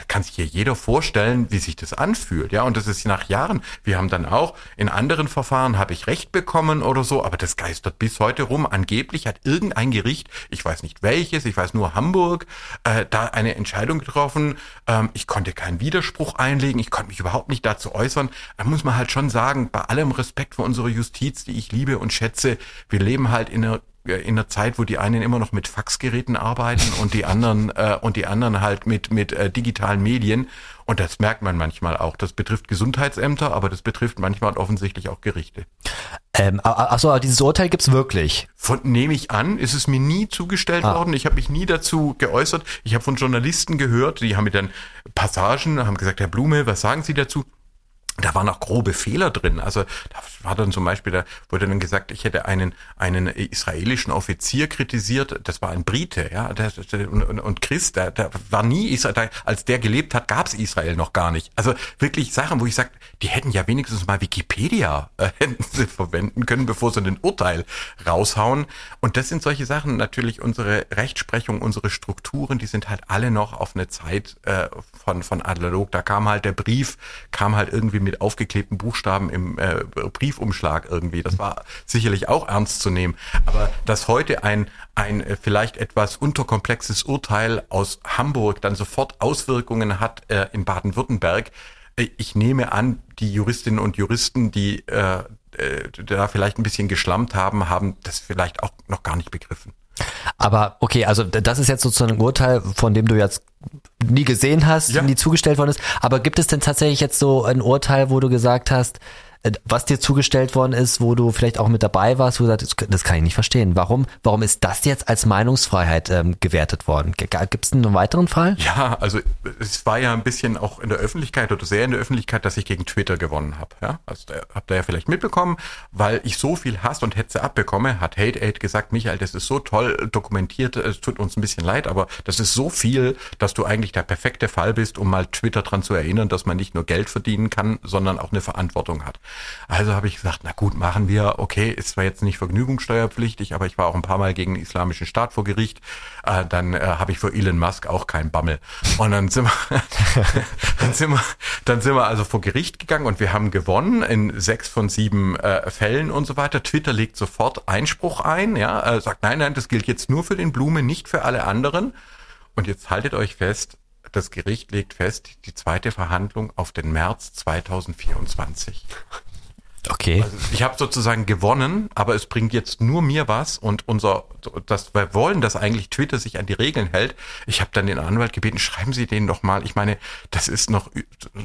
kann sich hier jeder vorstellen, wie sich das anfühlt, ja, und das ist nach Jahren. Wir haben dann auch in anderen Verfahren habe ich Recht bekommen oder so, aber das geistert bis heute rum. Angeblich hat irgendein Gericht, ich weiß nicht welches, ich weiß nur Hamburg, äh, da eine Entscheidung getroffen. Ähm, ich konnte keinen Widerspruch einlegen, ich konnte mich überhaupt nicht dazu äußern. Da muss man halt schon sagen, bei allem Respekt für unsere Justiz, die ich liebe und schätze, wir leben halt in einer in einer Zeit, wo die einen immer noch mit Faxgeräten arbeiten und die anderen äh, und die anderen halt mit mit äh, digitalen Medien und das merkt man manchmal auch. Das betrifft Gesundheitsämter, aber das betrifft manchmal offensichtlich auch Gerichte. ähm, achso, dieses Urteil gibt's wirklich. Von nehme ich an, ist es mir nie zugestellt Ah. worden. Ich habe mich nie dazu geäußert. Ich habe von Journalisten gehört, die haben mir dann Passagen, haben gesagt, Herr Blume, was sagen Sie dazu? Da waren auch grobe Fehler drin. Also da war dann zum Beispiel, da wurde dann gesagt, ich hätte einen einen israelischen Offizier kritisiert. Das war ein Brite, ja. Der, und, und- und Chris, der, der war nie Israel. Da, als der gelebt hat, gab es Israel noch gar nicht. Also wirklich Sachen, wo ich sage, die hätten ja wenigstens mal Wikipedia äh, *laughs* sie verwenden können, bevor sie ein Urteil raushauen. Und das sind solche Sachen. Natürlich unsere Rechtsprechung, unsere Strukturen, die sind halt alle noch auf eine Zeit äh, von von analog. Da kam halt der Brief, kam halt irgendwie mit aufgeklebten Buchstaben im äh, Briefumschlag irgendwie. Das war sicherlich auch ernst zu nehmen. Aber dass heute ein ein äh, vielleicht etwas unterkomplexes Urteil aus Hamburg dann sofort Auswirkungen hat äh, in Baden-Württemberg, äh, ich nehme an, die Juristinnen und Juristen, die äh, äh, da vielleicht ein bisschen geschlammt haben, haben das vielleicht auch noch gar nicht begriffen. Aber okay, also das ist jetzt sozusagen ein Urteil, von dem du jetzt nie gesehen hast, Ja. nie zugestellt worden ist. Aber gibt es denn tatsächlich jetzt so ein Urteil, wo du gesagt hast, was dir zugestellt worden ist, wo du vielleicht auch mit dabei warst, wo du sagst, das- kann ich nicht verstehen. Warum, warum ist das jetzt als Meinungsfreiheit ähm, gewertet worden? Gibt es einen weiteren Fall? Ja, also es war ja ein bisschen auch in der Öffentlichkeit oder sehr in der Öffentlichkeit, dass ich gegen Twitter gewonnen habe. Ja? Also da, habt ihr ja vielleicht mitbekommen, weil ich so viel Hass und Hetze abbekomme, hat Hate Aid gesagt, Michael, das ist so toll dokumentiert, es tut uns ein bisschen leid, aber das ist so viel, dass du eigentlich der perfekte Fall bist, um mal Twitter dran zu erinnern, dass man nicht nur Geld verdienen kann, sondern auch eine Verantwortung hat. Also habe ich gesagt, na gut, machen wir, okay, ist zwar jetzt nicht vergnügungssteuerpflichtig, aber ich war auch ein paar Mal gegen den Islamischen Staat vor Gericht, äh, dann äh, habe ich für Elon Musk auch keinen Bammel. Und dann sind wir, *laughs* dann sind wir, dann sind wir also vor Gericht gegangen und wir haben gewonnen in sechs von sieben äh, Fällen und so weiter. Twitter legt sofort Einspruch ein, ja, äh, sagt, nein, nein, das gilt jetzt nur für den Blume, nicht für alle anderen. Und jetzt haltet euch fest, das Gericht legt fest, die zweite Verhandlung auf den März 2024. Okay. Also ich habe sozusagen gewonnen, aber es bringt jetzt nur mir was und unser, das wir wollen, dass eigentlich Twitter sich an die Regeln hält. Ich habe dann den Anwalt gebeten, schreiben Sie den doch mal. Ich meine, das ist noch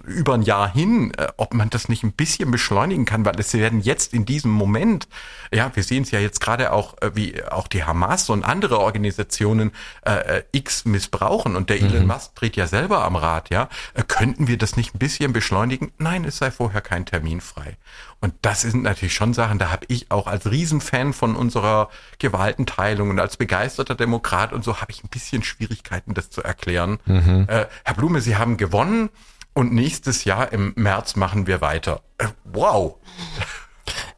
über ein Jahr hin, äh, ob man das nicht ein bisschen beschleunigen kann, weil es werden jetzt in diesem Moment, ja, wir sehen es ja jetzt gerade auch, äh, wie auch die Hamas und andere Organisationen äh, äh, X missbrauchen und der Elon Musk dreht ja selber am Rad, ja. Könnten wir das nicht ein bisschen beschleunigen? Nein, es sei vorher kein Termin frei. Und das sind natürlich schon Sachen, da habe ich auch als Riesenfan von unserer Gewaltenteilung und als begeisterter Demokrat und so habe ich ein bisschen Schwierigkeiten, das zu erklären. Mhm. Äh, Herr Blume, Sie haben gewonnen und nächstes Jahr im März machen wir weiter. Äh, wow.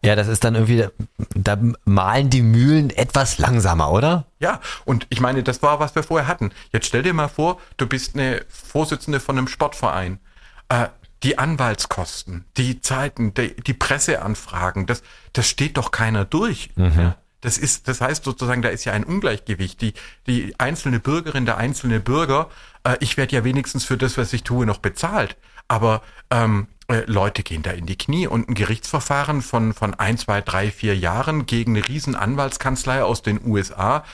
Ja, das ist dann irgendwie, da malen die Mühlen etwas langsamer, oder? Ja, und ich meine, das war, was wir vorher hatten. Jetzt stell dir mal vor, du bist eine Vorsitzende von einem Sportverein. Äh, die Anwaltskosten, die Zeiten, die, die Presseanfragen, das, das steht doch keiner durch. Mhm. Ja. Das ist, das heißt sozusagen, da ist ja ein Ungleichgewicht. Die, die einzelne Bürgerin, der einzelne Bürger, äh, ich werde ja wenigstens für das, was ich tue, noch bezahlt. Aber ähm, äh, Leute gehen da in die Knie und ein Gerichtsverfahren von, von ein, zwei, drei, vier Jahren gegen eine riesen Anwaltskanzlei aus den USA,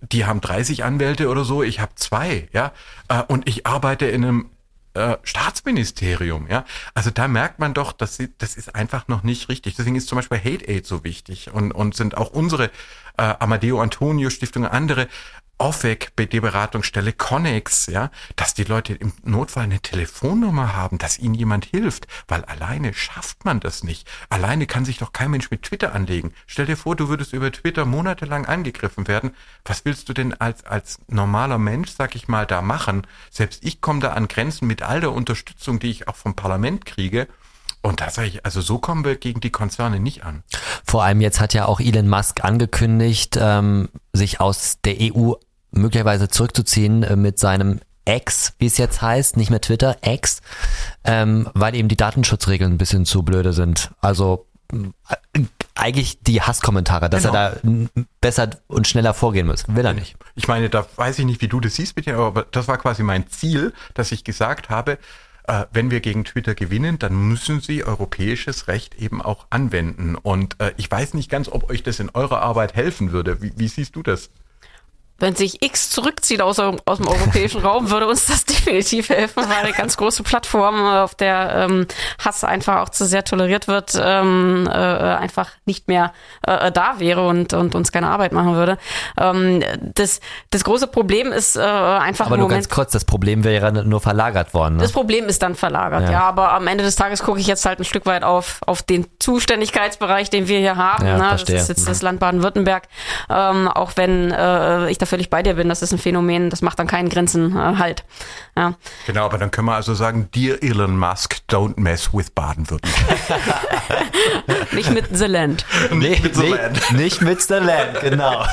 die haben 30 Anwälte oder so, ich habe zwei, ja, äh, und ich arbeite in einem äh, Staatsministerium, ja. Also da merkt man doch, dass sie, das ist einfach noch nicht richtig. Deswegen ist zum Beispiel Hate Aid so wichtig und, und sind auch unsere äh, Amadeo Antonio Stiftung, andere OFEC, BD-Beratungsstelle, Connex, ja, dass die Leute im Notfall eine Telefonnummer haben, dass ihnen jemand hilft, weil alleine schafft man das nicht. Alleine kann sich doch kein Mensch mit Twitter anlegen. Stell dir vor, du würdest über Twitter monatelang angegriffen werden. Was willst du denn als, als normaler Mensch, sag ich mal, da machen? Selbst ich komme da an Grenzen mit all der Unterstützung, die ich auch vom Parlament kriege. Und da sage ich, also so kommen wir gegen die Konzerne nicht an. Vor allem jetzt hat ja auch Elon Musk angekündigt, ähm, sich aus der EU möglicherweise zurückzuziehen äh, mit seinem X, wie es jetzt heißt, nicht mehr Twitter, X, ähm, weil eben die Datenschutzregeln ein bisschen zu blöde sind. Also äh, eigentlich die Hasskommentare, dass genau. er da besser und schneller vorgehen muss. Will er nicht. Ich meine, da weiß ich nicht, wie du das siehst dir, aber das war quasi mein Ziel, dass ich gesagt habe, äh, wenn wir gegen Twitter gewinnen, dann müssen sie europäisches Recht eben auch anwenden. Und äh, ich weiß nicht ganz, ob euch das in eurer Arbeit helfen würde. Wie, wie siehst du das? Wenn sich X zurückzieht aus, aus dem europäischen Raum, würde uns das *laughs* definitiv helfen, weil eine ganz große Plattform, auf der ähm, Hass einfach auch zu sehr toleriert wird, ähm, äh, einfach nicht mehr äh, da wäre und, und uns keine Arbeit machen würde. Ähm, das, das große Problem ist äh, einfach Aber nur Moment, ganz kurz, das Problem wäre nur verlagert worden. Ne? Das Problem ist dann verlagert, ja. ja. Aber am Ende des Tages gucke ich jetzt halt ein Stück weit auf, auf den Zuständigkeitsbereich, den wir hier haben. Ja, ne? Das ist jetzt das Land Baden-Württemberg. Ähm, auch wenn äh, ich dafür völlig bei dir bin. Das ist ein Phänomen, das macht dann keinen Grenzen äh, halt. Ja. Genau, aber dann können wir also sagen, Dear Elon Musk, don't mess with Baden-Württemberg. *laughs* nicht mit The Land. Nicht mit The Land. Nicht mit The Land, genau. *laughs*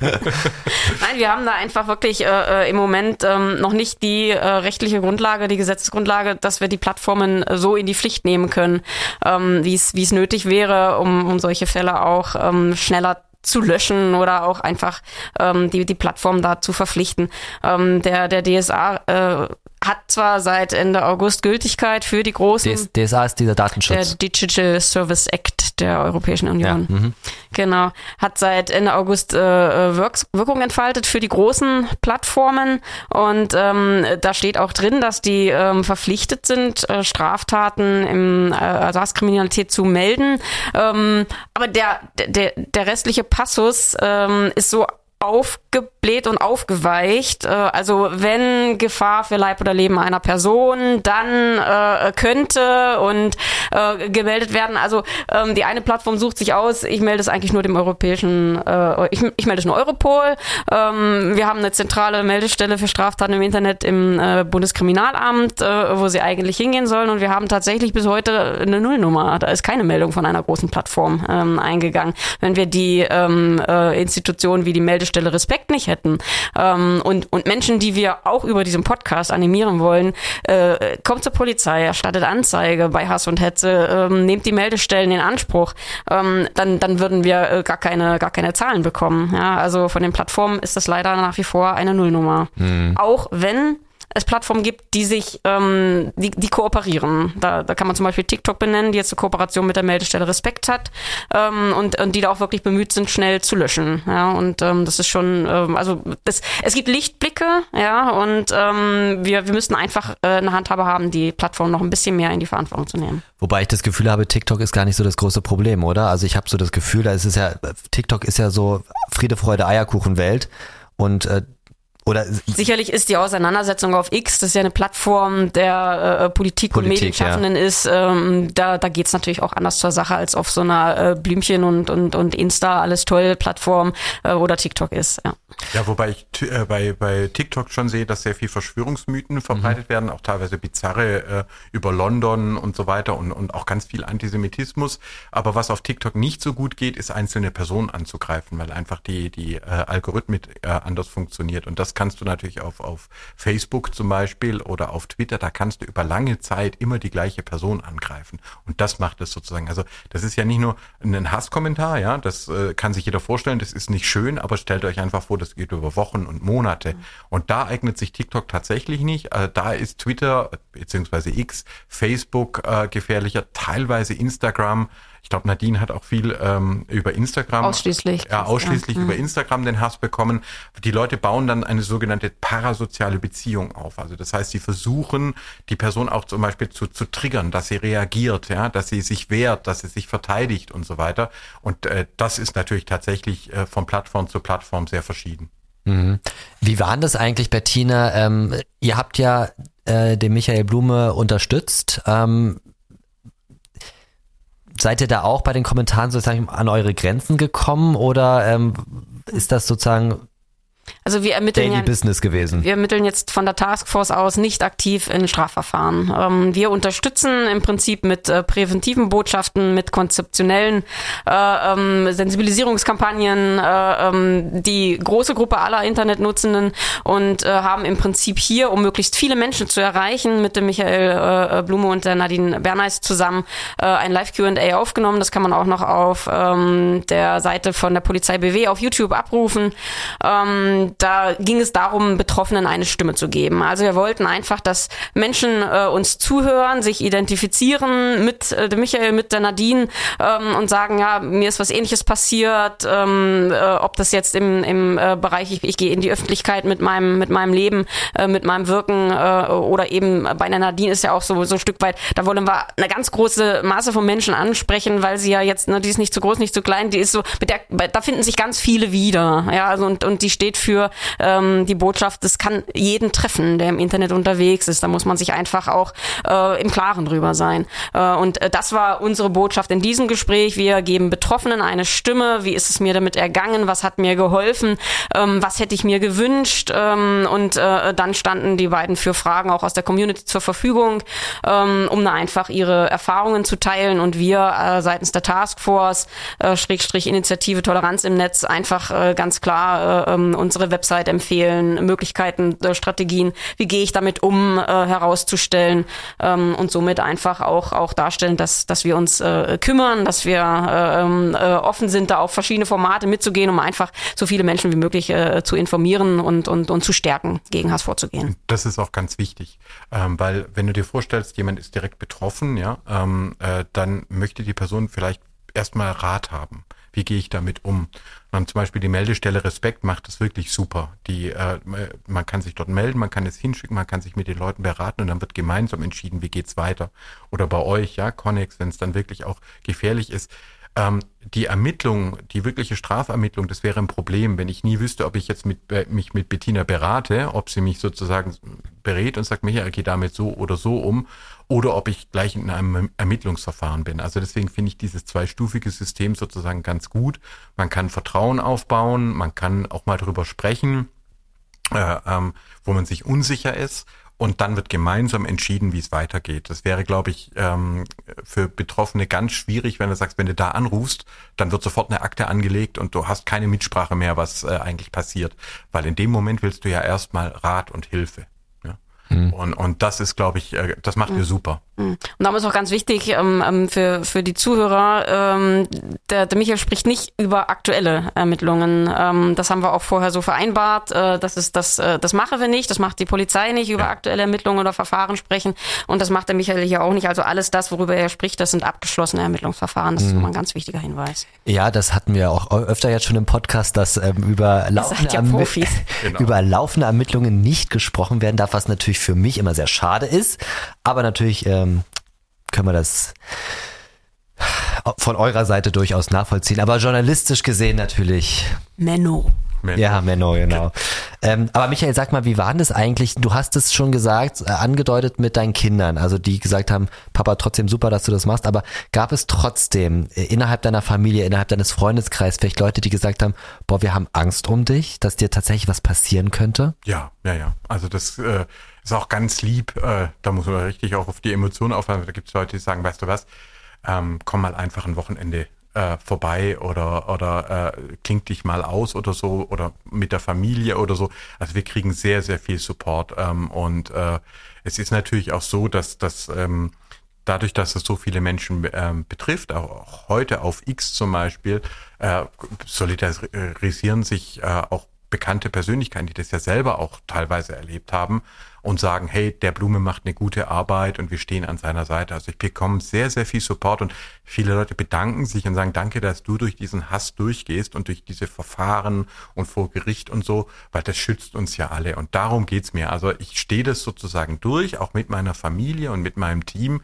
Nein, wir haben da einfach wirklich äh, äh, im Moment ähm, noch nicht die äh, rechtliche Grundlage, die Gesetzesgrundlage, dass wir die Plattformen äh, so in die Pflicht nehmen können, ähm, wie es nötig wäre, um, um solche Fälle auch ähm, schneller zu löschen oder auch einfach ähm, die, die Plattform da zu verpflichten. Ähm, der, der DSA äh, hat zwar seit Ende August Gültigkeit für die großen. DS, DSA ist dieser Datenschutz. Der Digital Service Act der Europäischen Union. Ja, mhm. Genau. Hat seit Ende August äh, Wirk Wirkung entfaltet für die großen Plattformen. Und ähm, da steht auch drin, dass die ähm, verpflichtet sind, äh, Straftaten im äh, Ersatzkriminalität zu melden. Ähm, aber der, der, der restliche Passus ähm, ist so aufgebläht und aufgeweicht. Äh, also wenn Gefahr für Leib oder Leben einer Person, dann äh, könnte und äh, gemeldet werden. Also ähm, die eine Plattform sucht sich aus, ich melde es eigentlich nur dem europäischen, äh, ich, ich melde es nur Europol. Ähm, wir haben eine zentrale Meldestelle für Straftaten im Internet im äh, Bundeskriminalamt, äh, wo sie eigentlich hingehen sollen. Und wir haben tatsächlich bis heute eine Nullnummer. Da ist keine Meldung von einer großen Plattform ähm, eingegangen. Wenn wir die ähm, äh, Institutionen wie die Meldestelle Stelle Respekt nicht hätten ähm, und, und Menschen, die wir auch über diesen Podcast animieren wollen, äh, kommt zur Polizei, erstattet Anzeige bei Hass und Hetze, ähm, nehmt die Meldestellen in Anspruch, ähm, dann, dann würden wir äh, gar, keine, gar keine Zahlen bekommen. Ja, also von den Plattformen ist das leider nach wie vor eine Nullnummer. Mhm. Auch wenn es Plattformen gibt, die sich, ähm, die, die kooperieren. Da, da kann man zum Beispiel TikTok benennen, die jetzt eine Kooperation mit der Meldestelle Respekt hat ähm, und, und die da auch wirklich bemüht sind, schnell zu löschen. Ja, und ähm, das ist schon, ähm, also das, es gibt Lichtblicke, ja, und ähm, wir, wir müssen einfach äh, eine Handhabe haben, die Plattform noch ein bisschen mehr in die Verantwortung zu nehmen. Wobei ich das Gefühl habe, TikTok ist gar nicht so das große Problem, oder? Also ich habe so das Gefühl, da ist es ja, TikTok ist ja so Friede, Freude, Eierkuchen Welt und äh, oder Sicherlich ist die Auseinandersetzung auf X, das ist ja eine Plattform der äh, Politik, Politik, und Medienschaffenden ja. ist, ähm, da, da geht's natürlich auch anders zur Sache als auf so einer äh, Blümchen und, und, und Insta, alles toll Plattform äh, oder TikTok ist. Ja. Ja, wobei ich t- äh, bei, bei TikTok schon sehe, dass sehr viel Verschwörungsmythen verbreitet werden, auch teilweise bizarre äh, über London und so weiter und, und auch ganz viel Antisemitismus. Aber was auf TikTok nicht so gut geht, ist einzelne Personen anzugreifen, weil einfach die, die äh, Algorithmik äh, anders funktioniert. Und das kannst du natürlich auf, auf Facebook zum Beispiel oder auf Twitter, da kannst du über lange Zeit immer die gleiche Person angreifen. Und das macht es sozusagen. Also das ist ja nicht nur ein Hasskommentar, ja, das äh, kann sich jeder vorstellen, das ist nicht schön, aber stellt euch einfach vor, das geht über Wochen und Monate. Und da eignet sich TikTok tatsächlich nicht. Äh, da ist Twitter beziehungsweise X, Facebook äh, gefährlicher, teilweise Instagram. Ich glaube, Nadine hat auch viel ähm, über Instagram. Ausschließlich. Ja, ausschließlich über Instagram den Hass bekommen. Die Leute bauen dann eine sogenannte parasoziale Beziehung auf. Also das heißt, sie versuchen, die Person auch zum Beispiel zu, zu triggern, dass sie reagiert, ja, dass sie sich wehrt, dass sie sich verteidigt und so weiter. Und äh, das ist natürlich tatsächlich äh, von Plattform zu Plattform sehr verschieden. Wie war denn das eigentlich, Bettina? Ähm, ihr habt ja äh, den Michael Blume unterstützt. Ähm, seid ihr da auch bei den Kommentaren sozusagen an eure Grenzen gekommen oder ähm, ist das sozusagen Also wir ermitteln Daily ja, Business gewesen? wir ermitteln jetzt von der Taskforce aus nicht aktiv in Strafverfahren. Ähm, wir unterstützen im Prinzip mit äh, präventiven Botschaften, mit konzeptionellen äh, ähm, Sensibilisierungskampagnen äh, ähm, die große Gruppe aller Internetnutzenden und äh, haben im Prinzip hier, um möglichst viele Menschen zu erreichen, mit dem Michael äh, Blume und der Nadine Berneis zusammen äh, ein Live-Q&A aufgenommen. Das kann man auch noch auf ähm, der Seite von der Polizei BW auf YouTube abrufen. Ähm, da ging es darum, Betroffenen eine Stimme zu geben. Also wir wollten einfach, dass Menschen äh, uns zuhören, sich identifizieren mit äh, Michael, mit der Nadine ähm, und sagen, ja, mir ist was ähnliches passiert, ähm, äh, ob das jetzt im, im äh, Bereich, ich, ich gehe in die Öffentlichkeit mit meinem, mit meinem Leben, äh, mit meinem Wirken äh, oder eben bei der Nadine ist ja auch so, so ein Stück weit, da wollen wir eine ganz große Masse von Menschen ansprechen, weil sie ja jetzt, ne, die ist nicht zu groß, nicht zu klein, die ist so, mit der, da finden sich ganz viele wieder, ja, also und, und die steht für ähm, die Botschaft, das kann jeden treffen, der im Internet unterwegs ist. Da muss man sich einfach auch äh, im Klaren drüber sein. Äh, und äh, das war unsere Botschaft in diesem Gespräch. Wir geben Betroffenen eine Stimme. Wie ist es mir damit ergangen? Was hat mir geholfen? Ähm, was hätte ich mir gewünscht? Ähm, und äh, dann standen die beiden für Fragen auch aus der Community zur Verfügung, ähm, um da einfach ihre Erfahrungen zu teilen. Und wir äh, seitens der Taskforce, äh, Schrägstrich Initiative Toleranz im Netz, einfach äh, ganz klar äh, ähm, unsere Website empfehlen, Möglichkeiten, äh, Strategien, wie gehe ich damit um, äh, herauszustellen ähm, und somit einfach auch, auch darstellen, dass, dass wir uns äh, kümmern, dass wir äh, ähm, äh, offen sind, da auf verschiedene Formate mitzugehen, um einfach so viele Menschen wie möglich äh, zu informieren und, und, und zu stärken, gegen Hass vorzugehen. Das ist auch ganz wichtig, ähm, weil wenn du dir vorstellst, jemand ist direkt betroffen, ja, ähm, äh, dann möchte die Person vielleicht erstmal Rat haben. Wie gehe ich damit um? Und zum Beispiel die Meldestelle Respekt macht das wirklich super. Die, äh, man kann sich dort melden, man kann es hinschicken, man kann sich mit den Leuten beraten und dann wird gemeinsam entschieden, wie geht's weiter. Oder bei euch, ja, Connex, wenn es dann wirklich auch gefährlich ist. Ähm, die Ermittlung, die wirkliche Strafermittlung, das wäre ein Problem, wenn ich nie wüsste, ob ich jetzt mit, äh, mich mit Bettina berate, ob sie mich sozusagen berät und sagt, Michael, geh damit so oder so um, oder ob ich gleich in einem Ermittlungsverfahren bin. Also deswegen finde ich dieses zweistufige System sozusagen ganz gut. Man kann Vertrauen aufbauen, man kann auch mal drüber sprechen, äh, ähm, wo man sich unsicher ist. Und dann wird gemeinsam entschieden, wie es weitergeht. Das wäre, glaube ich, ähm, für Betroffene ganz schwierig, wenn du sagst, wenn du da anrufst, dann wird sofort eine Akte angelegt und du hast keine Mitsprache mehr, was äh, eigentlich passiert. Weil in dem Moment willst du ja erstmal Rat und Hilfe. Ja? Und, und das ist, glaube ich, äh, das macht ihr super. Und darum ist auch ganz wichtig ähm, ähm, für, für die Zuhörer, ähm, der, der Michael spricht nicht über aktuelle Ermittlungen. Ähm, das haben wir auch vorher so vereinbart. Äh, das, ist, das, äh, das machen wir nicht, das macht die Polizei nicht, über Ja. aktuelle Ermittlungen oder Verfahren sprechen. Und das macht der Michael hier auch nicht. Also alles das, worüber er spricht, das sind abgeschlossene Ermittlungsverfahren. Das ist immer ein ganz wichtiger Hinweis. Ja, das hatten wir auch öfter jetzt schon im Podcast, dass ähm, über, laufende ja Ermi-. Genau. über laufende Ermittlungen nicht gesprochen werden darf, was natürlich für mich immer sehr schade ist. Aber natürlich ähm, können wir das von eurer Seite durchaus nachvollziehen. Aber journalistisch gesehen natürlich Menno. Menno. Ja, Menno, genau. Ähm, aber Michael, sag mal, wie war denn das eigentlich? Du hast es schon gesagt, äh, angedeutet mit deinen Kindern, also die gesagt haben, Papa, trotzdem super, dass du das machst, aber gab es trotzdem äh, innerhalb deiner Familie, innerhalb deines Freundeskreises vielleicht Leute, die gesagt haben, boah, wir haben Angst um dich, dass dir tatsächlich was passieren könnte? Ja, ja, ja. Also das äh, ist auch ganz lieb. Äh, da muss man richtig auch auf die Emotionen aufpassen. Da gibt es Leute, die sagen, weißt du was, ähm, komm mal einfach ein Wochenende äh, vorbei oder oder äh, klingt dich mal aus oder so oder mit der Familie oder so. Also wir kriegen sehr sehr viel Support ähm, und äh, es ist natürlich auch so, dass dass ähm, dadurch, dass es so viele Menschen ähm, betrifft, auch heute auf X zum Beispiel, äh, solidarisieren sich äh, auch bekannte Persönlichkeiten, die das ja selber auch teilweise erlebt haben und sagen, hey, der Blume macht eine gute Arbeit und wir stehen an seiner Seite. Also ich bekomme sehr, sehr viel Support und viele Leute bedanken sich und sagen, danke, dass du durch diesen Hass durchgehst und durch diese Verfahren und vor Gericht und so, weil das schützt uns ja alle. Und darum geht's mir. Also ich stehe das sozusagen durch, auch mit meiner Familie und mit meinem Team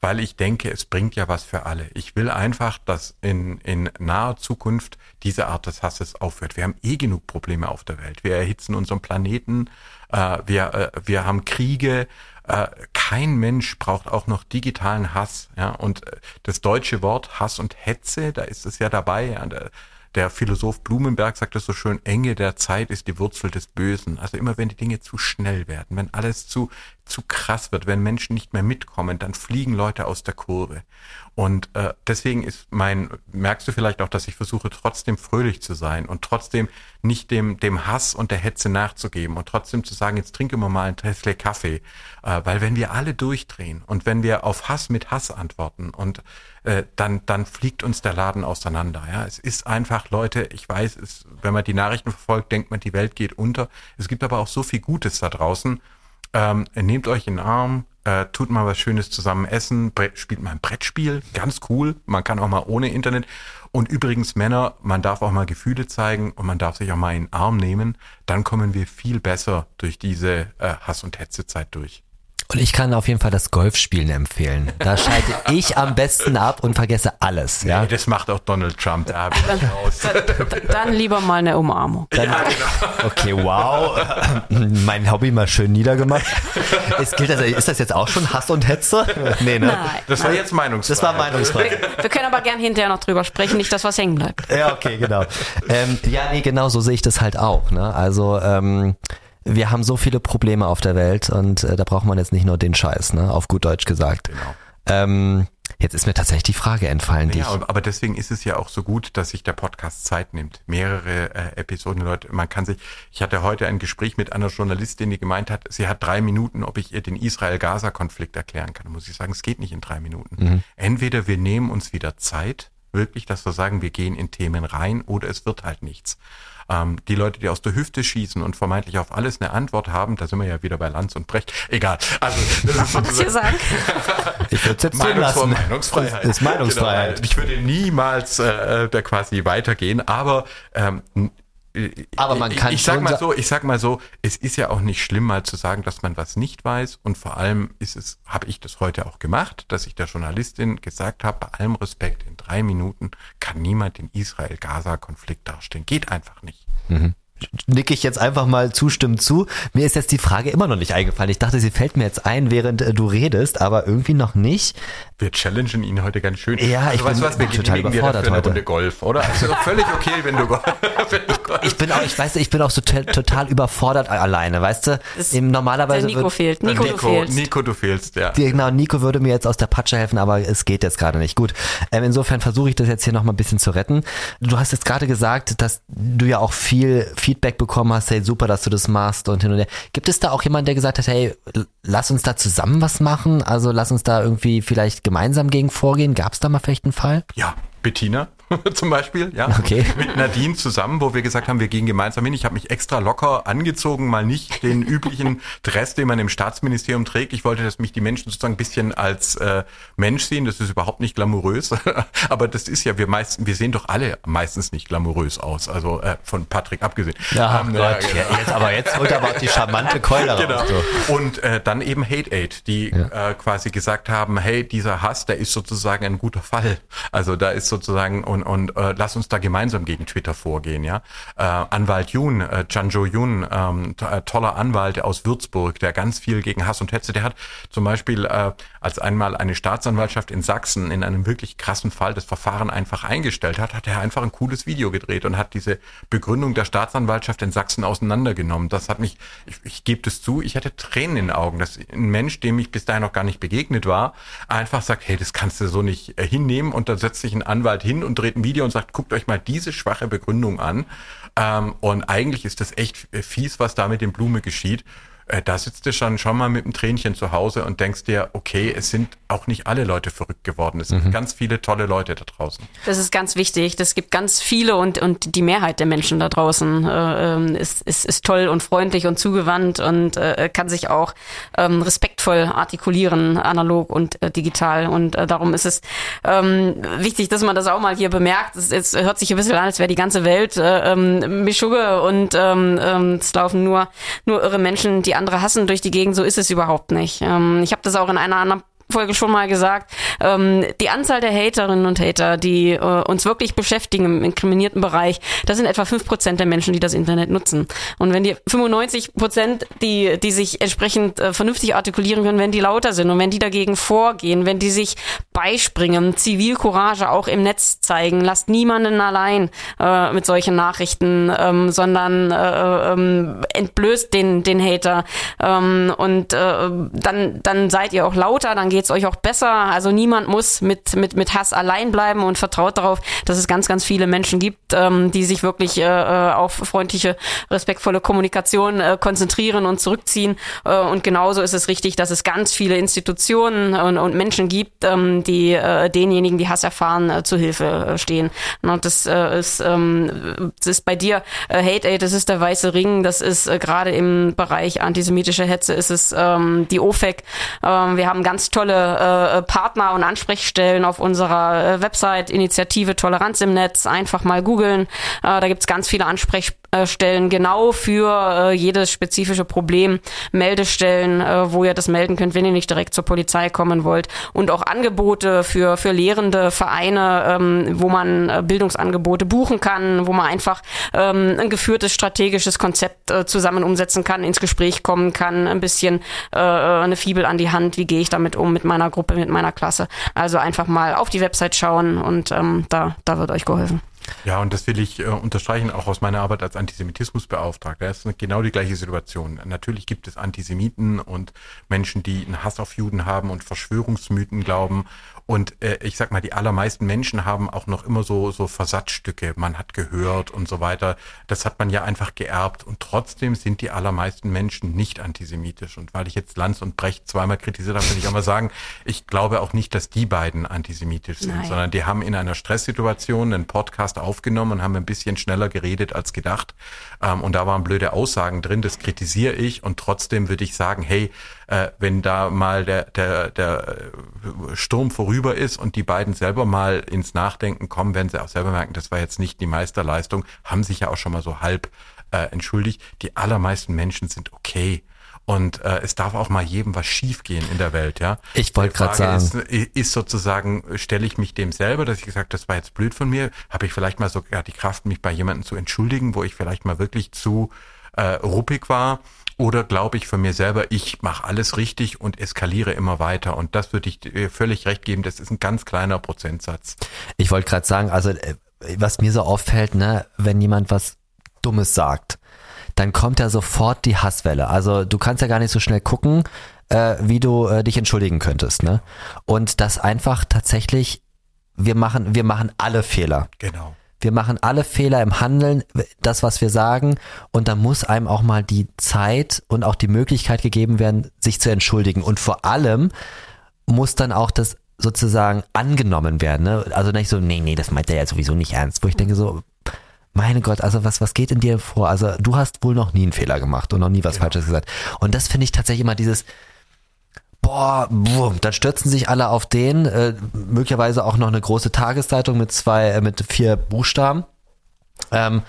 weil ich denke, es bringt ja was für alle. Ich will einfach, dass in, in naher Zukunft diese Art des Hasses aufhört. Wir haben eh genug Probleme auf der Welt. Wir erhitzen unseren Planeten, äh, wir, äh, wir haben Kriege. Äh, kein Mensch braucht auch noch digitalen Hass. Ja? Und äh, das deutsche Wort Hass und Hetze, da ist es ja dabei. Ja? Der, der Philosoph Blumenberg sagt es so schön, Enge der Zeit ist die Wurzel des Bösen. Also immer wenn die Dinge zu schnell werden, wenn alles zu, zu krass wird, wenn Menschen nicht mehr mitkommen, dann fliegen Leute aus der Kurve. Und äh, deswegen ist mein, merkst du vielleicht auch, dass ich versuche trotzdem fröhlich zu sein und trotzdem nicht dem, dem Hass und der Hetze nachzugeben und trotzdem zu sagen, jetzt trinken wir mal ein Tesla Kaffee. Äh, weil wenn wir alle durchdrehen und wenn wir auf Hass mit Hass antworten und äh, dann, dann fliegt uns der Laden auseinander. Ja, es ist einfach, Leute, ich weiß, es, wenn man die Nachrichten verfolgt, denkt man, die Welt geht unter. Es gibt aber auch so viel Gutes da draußen. Ähm, nehmt euch in den Arm, äh, tut mal was Schönes zusammen essen, spielt mal ein Brettspiel, ganz cool. Man kann auch mal ohne Internet. Und übrigens Männer, man darf auch mal Gefühle zeigen und man darf sich auch mal in den Arm nehmen. Dann kommen wir viel besser durch diese äh, Hass- und Hetzezeit durch. Und ich kann auf jeden Fall das Golfspielen empfehlen. Da schalte *laughs* ich am besten ab und vergesse alles. Ja? Nee, das macht auch Donald Trump. Da dann, dann, dann, lieber mal eine Umarmung. Dann, ja, genau. Okay, wow. *clears throat* mein Hobby mal schön niedergemacht. Es gilt also, ist das jetzt auch schon Hass und Hetze? Nee, ne? Nein. Das war jetzt Meinungsfreiheit. Das war Meinungsfreiheit. Wir, wir, können aber gern hinterher noch drüber sprechen, nicht, dass was hängen bleibt. Ja, okay, genau. Ähm, ja, nee, genau, so sehe ich das halt auch. Ne? Also, ähm, wir haben so viele Probleme auf der Welt und äh, da braucht man jetzt nicht nur den Scheiß, ne? auf gut Deutsch gesagt. Genau. Ähm, jetzt ist mir tatsächlich die Frage entfallen. Ja, naja, aber deswegen ist es ja auch so gut, dass sich der Podcast Zeit nimmt. Mehrere äh, Episoden, Leute, man kann sich, ich hatte heute ein Gespräch mit einer Journalistin, die gemeint hat, sie hat drei Minuten, ob ich ihr den Israel-Gaza-Konflikt erklären kann. Da muss ich sagen, es geht nicht in drei Minuten. Mhm. Entweder wir nehmen uns wieder Zeit, wirklich, dass wir sagen, wir gehen in Themen rein oder es wird halt nichts. Ähm, die Leute, die aus der Hüfte schießen und vermeintlich auf alles eine Antwort haben, da sind wir ja wieder bei Lanz und Brecht. Egal. Also, das ist *laughs* sozusagen. sagen? *laughs* ich würde jetzt Meinungsfre Meinungsfreiheit. Das ist Meinungsfreiheit. Genau. Ich würde niemals äh, da quasi weitergehen, aber ähm, aber man kann ich, ich sag mal so, ich sag mal so, es ist ja auch nicht schlimm, mal zu sagen, dass man was nicht weiß. Und vor allem ist es, habe ich das heute auch gemacht, dass ich der Journalistin gesagt habe, bei allem Respekt, in drei Minuten kann niemand den Israel-Gaza-Konflikt darstellen. Geht einfach nicht. Mhm nicke ich jetzt einfach mal zustimmend zu. Mir ist jetzt die Frage immer noch nicht eingefallen. Ich dachte, sie fällt mir jetzt ein, während äh, du redest, aber irgendwie noch nicht. Wir challengen ihn heute ganz schön. Ja, also, ich weißt bin, was, wir bin total überfordert heute. Runde Golf, oder? Also völlig okay, wenn du, *laughs* wenn du Golf. Ich bin auch, ich weiß, ich bin auch so total überfordert alleine, weißt du? Im normalerweise Nico wird, fehlt. Nico, Nico, du fehlst. Nico, du fehlst, ja. Genau, Nico würde mir jetzt aus der Patsche helfen, aber es geht jetzt gerade nicht. Gut. Ähm, insofern versuche ich das jetzt hier noch mal ein bisschen zu retten. Du hast jetzt gerade gesagt, dass du ja auch viel Feedback bekommen hast, hey, super, dass du das machst und hin und her. Gibt es da auch jemanden, der gesagt hat, hey, lass uns da zusammen was machen? Also lass uns da irgendwie vielleicht gemeinsam gegen vorgehen. Gab es da mal vielleicht einen Fall? Ja, Bettina *laughs* zum Beispiel, ja. Okay. Mit Nadine zusammen, wo wir gesagt haben, wir gehen gemeinsam hin. Ich habe mich extra locker angezogen, mal nicht den üblichen Dress, den man im Staatsministerium trägt. Ich wollte, dass mich die Menschen sozusagen ein bisschen als äh, Mensch sehen. Das ist überhaupt nicht glamourös. *laughs* aber das ist ja, wir meisten, wir sehen doch alle meistens nicht glamourös aus. Also äh, von Patrick abgesehen. Ja, ähm, Gott, ja, genau. jetzt, aber jetzt holt aber auch die charmante Keule genau. raus. So. Und äh, dann eben Hate Aid, die ja. äh, quasi gesagt haben, hey, dieser Hass, der ist sozusagen ein guter Fall. Also da ist sozusagen und und, und äh, lass uns da gemeinsam gegen Twitter vorgehen, ja. Äh, Anwalt Jun, äh, Chanjo Jun, ähm, äh, toller Anwalt aus Würzburg, der ganz viel gegen Hass und Hetze, der hat zum Beispiel, äh, als einmal eine Staatsanwaltschaft in Sachsen in einem wirklich krassen Fall das Verfahren einfach eingestellt hat, hat er einfach ein cooles Video gedreht und hat diese Begründung der Staatsanwaltschaft in Sachsen auseinandergenommen. Das hat mich, ich, ich gebe das zu, ich hatte Tränen in den Augen, dass ein Mensch, dem ich bis dahin noch gar nicht begegnet war, einfach sagt, hey, das kannst du so nicht äh, hinnehmen und da setzt sich ein Anwalt hin und dreht ein Video und sagt, guckt euch mal diese schwache Begründung an. Ähm, und eigentlich ist das echt fies, was da mit dem Blume geschieht äh, da sitzt du schon, schon mal mit einem Tränchen zu Hause und denkst dir, okay, es sind auch nicht alle Leute verrückt geworden. Es sind mhm. ganz viele tolle Leute da draußen. Das ist ganz wichtig. Das gibt ganz viele und, und die Mehrheit der Menschen da draußen äh, ähm, ist, ist, ist toll und freundlich und zugewandt und äh, kann sich auch ähm, respektvoll artikulieren, analog und äh, digital. Und äh, darum ist es ähm, wichtig, dass man das auch mal hier bemerkt. Es, es hört sich ein bisschen an, als wäre die ganze Welt äh, ähm, Mischugge und ähm, ähm, es laufen nur, nur irre Menschen, die andere hassen durch die Gegend. So ist es überhaupt nicht. Ähm, ich habe das auch in einer anderen Folge schon mal gesagt, ähm, die Anzahl der Haterinnen und Hater, die äh, uns wirklich beschäftigen im inkriminierten Bereich, das sind etwa fünf Prozent der Menschen, die das Internet nutzen. Und wenn die 95 Prozent, die, die sich entsprechend äh, vernünftig artikulieren können, wenn die lauter sind und wenn die dagegen vorgehen, wenn die sich beispringen, Zivilcourage auch im Netz zeigen, lasst niemanden allein äh, mit solchen Nachrichten, ähm, sondern äh, ähm, entblößt den, den Hater ähm, und äh, dann, dann seid ihr auch lauter, dann geht geht's euch auch besser. Also niemand muss mit, mit, mit Hass allein bleiben und vertraut darauf, dass es ganz, ganz viele Menschen gibt, ähm, die sich wirklich äh, äh, auf freundliche, respektvolle Kommunikation äh, konzentrieren und zurückziehen. Äh, und genauso ist es richtig, dass es ganz viele Institutionen und, und Menschen gibt, ähm, die äh, denjenigen, die Hass erfahren, äh, zu Hilfe äh, stehen. Und das äh, ist, ähm, das ist bei dir äh, Hate Aid, das ist der weiße Ring, das ist äh, gerade im Bereich antisemitische Hetze, ist es ähm, die OFEC. Ähm, wir haben ganz tolle tolle äh, Partner und Ansprechstellen auf unserer äh, Website Initiative Toleranz im Netz. Einfach mal googeln. Äh, da gibt's ganz viele Ansprechstellen genau für äh, jedes spezifische Problem. Meldestellen, äh, wo ihr das melden könnt, wenn ihr nicht direkt zur Polizei kommen wollt. Und auch Angebote für, für Lehrende, Vereine, ähm, wo man äh, Bildungsangebote buchen kann, wo man einfach ähm, ein geführtes strategisches Konzept äh, zusammen umsetzen kann, ins Gespräch kommen kann, ein bisschen äh, eine Fibel an die Hand, wie gehe ich damit um mit meiner Gruppe, mit meiner Klasse. Also einfach mal auf die Website schauen und ähm, da, da wird euch geholfen. Ja, und das will ich äh, unterstreichen, auch aus meiner Arbeit als Antisemitismusbeauftragter. Das ist genau die gleiche Situation. Natürlich gibt es Antisemiten und Menschen, die einen Hass auf Juden haben und Verschwörungsmythen glauben und äh, ich sag mal, die allermeisten Menschen haben auch noch immer so, so Versatzstücke. Man hat gehört und so weiter. Das hat man ja einfach geerbt. Und trotzdem sind die allermeisten Menschen nicht antisemitisch. Und weil ich jetzt Lanz und Brecht zweimal kritisiert habe, will ich auch mal sagen, ich glaube auch nicht, dass die beiden antisemitisch sind, Nein. sondern die haben in einer Stresssituation einen Podcast aufgenommen und haben ein bisschen schneller geredet als gedacht. Ähm, und da waren blöde Aussagen drin, das kritisiere ich. Und trotzdem würde ich sagen, hey, äh, wenn da mal der, der, der Sturm vorüber ist und die beiden selber mal ins Nachdenken kommen, werden sie auch selber merken, das war jetzt nicht die Meisterleistung, haben sich ja auch schon mal so halb äh, entschuldigt. Die allermeisten Menschen sind okay. Und äh, es darf auch mal jedem was schiefgehen in der Welt, ja. Ich wollte gerade sagen. Ist, ist sozusagen, stelle ich mich dem selber, dass ich gesagt, das war jetzt blöd von mir, habe ich vielleicht mal sogar die Kraft, mich bei jemandem zu entschuldigen, wo ich vielleicht mal wirklich zu äh, ruppig war oder glaube ich von mir selber, ich mache alles richtig und eskaliere immer weiter? Und das würde ich dir völlig recht geben, das ist ein ganz kleiner Prozentsatz. Ich wollte gerade sagen, also äh, was mir so auffällt, ne, wenn jemand was Dummes sagt, dann kommt ja sofort die Hasswelle. Also du kannst ja gar nicht so schnell gucken, äh, wie du äh, dich entschuldigen könntest, ne? Und das einfach tatsächlich, wir machen, wir machen alle Fehler. Genau. Wir machen alle Fehler im Handeln, das, was wir sagen. Und da muss einem auch mal die Zeit und auch die Möglichkeit gegeben werden, sich zu entschuldigen. Und vor allem muss dann auch das sozusagen angenommen werden. Ne? Also nicht so, nee, nee, das meint er ja sowieso nicht ernst. Wo ich denke so, meine Gott, also was, was geht in dir vor? Also du hast wohl noch nie einen Fehler gemacht und noch nie was ja. Falsches gesagt. Und das finde ich tatsächlich immer dieses, boah, boah, dann stürzen sich alle auf den, äh, möglicherweise auch noch eine große Tageszeitung mit zwei, äh, mit vier Buchstaben. Ähm,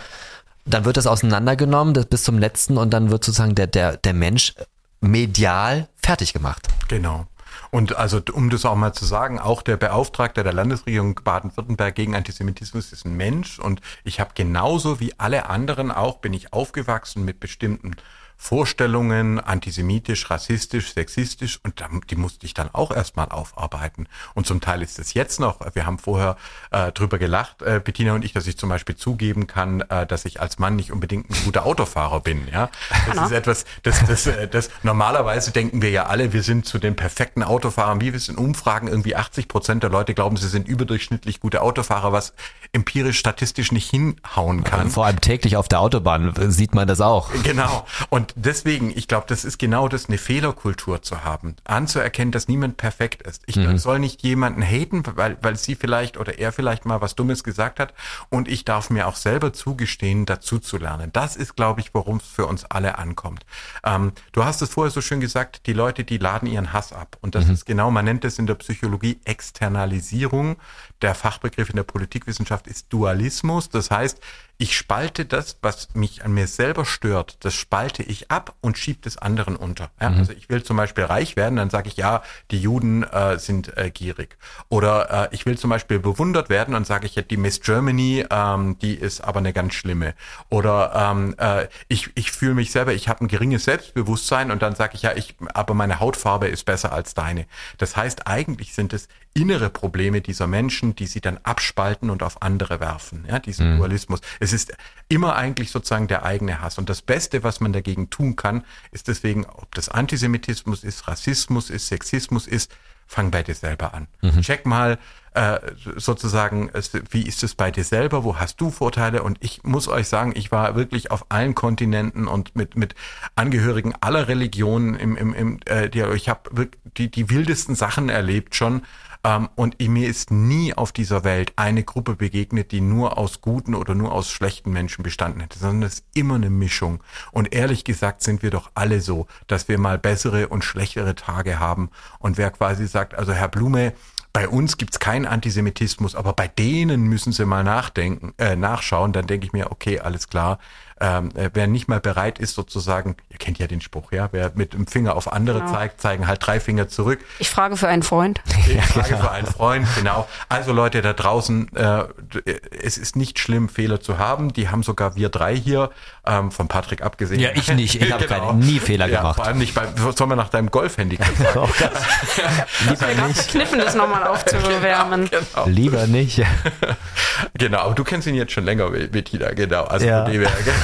dann wird das auseinandergenommen das bis zum letzten und dann wird sozusagen der, der, der Mensch medial fertig gemacht. Genau. Und also, um das auch mal zu sagen, auch der Beauftragte der Landesregierung Baden-Württemberg gegen Antisemitismus ist ein Mensch und ich habe genauso wie alle anderen auch, bin ich aufgewachsen mit bestimmten Vorstellungen, antisemitisch, rassistisch, sexistisch und die musste ich dann auch erstmal aufarbeiten. Und zum Teil ist es jetzt noch, wir haben vorher äh, drüber gelacht, äh, Bettina und ich, dass ich zum Beispiel zugeben kann, äh, dass ich als Mann nicht unbedingt ein guter Autofahrer bin. Ja, Das Anna. ist etwas, das, das, äh, das normalerweise denken wir ja alle, wir sind zu den perfekten Autofahrern. Wie wir es in Umfragen irgendwie 80 Prozent der Leute glauben, sie sind überdurchschnittlich gute Autofahrer, was empirisch statistisch nicht hinhauen kann. Vor allem täglich auf der Autobahn sieht man das auch. Genau. Und deswegen, ich glaube, das ist genau das, eine Fehlerkultur zu haben, anzuerkennen, dass niemand perfekt ist. Ich mhm. soll nicht jemanden haten, weil, weil sie vielleicht oder er vielleicht mal was Dummes gesagt hat und ich darf mir auch selber zugestehen, dazu zu lernen. Das ist, glaube ich, worum es für uns alle ankommt. Ähm, du hast es vorher so schön gesagt, die Leute, die laden ihren Hass ab. Und das mhm. ist genau, man nennt es in der Psychologie Externalisierung. Der Fachbegriff in der Politikwissenschaft ist Dualismus. Das heißt, ich spalte das, was mich an mir selber stört, das spalte ich ab und schiebe das anderen unter. Ja, mhm. Also ich will zum Beispiel reich werden, dann sage ich, ja, die Juden äh, sind äh, gierig. Oder äh, ich will zum Beispiel bewundert werden und sage ich, ja, die Miss Germany, ähm, die ist aber eine ganz schlimme. Oder ähm, äh, ich, ich fühle mich selber, ich habe ein geringes Selbstbewusstsein und dann sage ich, ja, ich, aber meine Hautfarbe ist besser als deine. Das heißt, eigentlich sind es innere Probleme dieser Menschen, die sie dann abspalten und auf andere werfen. Ja, diesen mhm. Dualismus. Es ist immer eigentlich sozusagen der eigene Hass. Und das Beste, was man dagegen tun kann, ist deswegen, ob das Antisemitismus ist, Rassismus ist, Sexismus ist, fang bei dir selber an. Mhm. Check mal äh, sozusagen, wie ist es bei dir selber, wo hast du Vorteile? Und ich muss euch sagen, ich war wirklich auf allen Kontinenten und mit mit Angehörigen aller Religionen im im, im äh, die, ich habe die die wildesten Sachen erlebt schon ähm, und mir ist nie auf dieser Welt eine Gruppe begegnet, die nur aus guten oder nur aus schlechten Menschen bestanden hätte, sondern es ist immer eine Mischung. Und ehrlich gesagt sind wir doch alle so, dass wir mal bessere und schlechtere Tage haben. Und wer quasi sagt, also Herr Blume, bei uns gibt's keinen Antisemitismus, aber bei denen müssen Sie mal nachdenken, äh, nachschauen, dann denke ich mir, okay, alles klar, ähm, äh, wer nicht mal bereit ist, sozusagen, ihr kennt ja den Spruch, ja, wer mit dem Finger auf andere genau. zeigt, zeigen halt drei Finger zurück. Ich frage für einen Freund. *laughs* Ich frage genau. für einen Freund, genau. Also Leute da draußen, äh, es ist nicht schlimm, Fehler zu haben. Die haben sogar wir drei hier, ähm, von Patrick abgesehen. Ja, ich nicht. Ich habe *laughs* genau. nie Fehler ja, gemacht. Vor allem nicht beim, soll man nach deinem Golfhandicap *laughs* oh, Lieber nicht. Kniffen, das nochmal aufzuwärmen. Genau, genau. Lieber nicht. genau, aber du kennst ihn jetzt schon länger, Bettina, genau. Also ja. von dem her,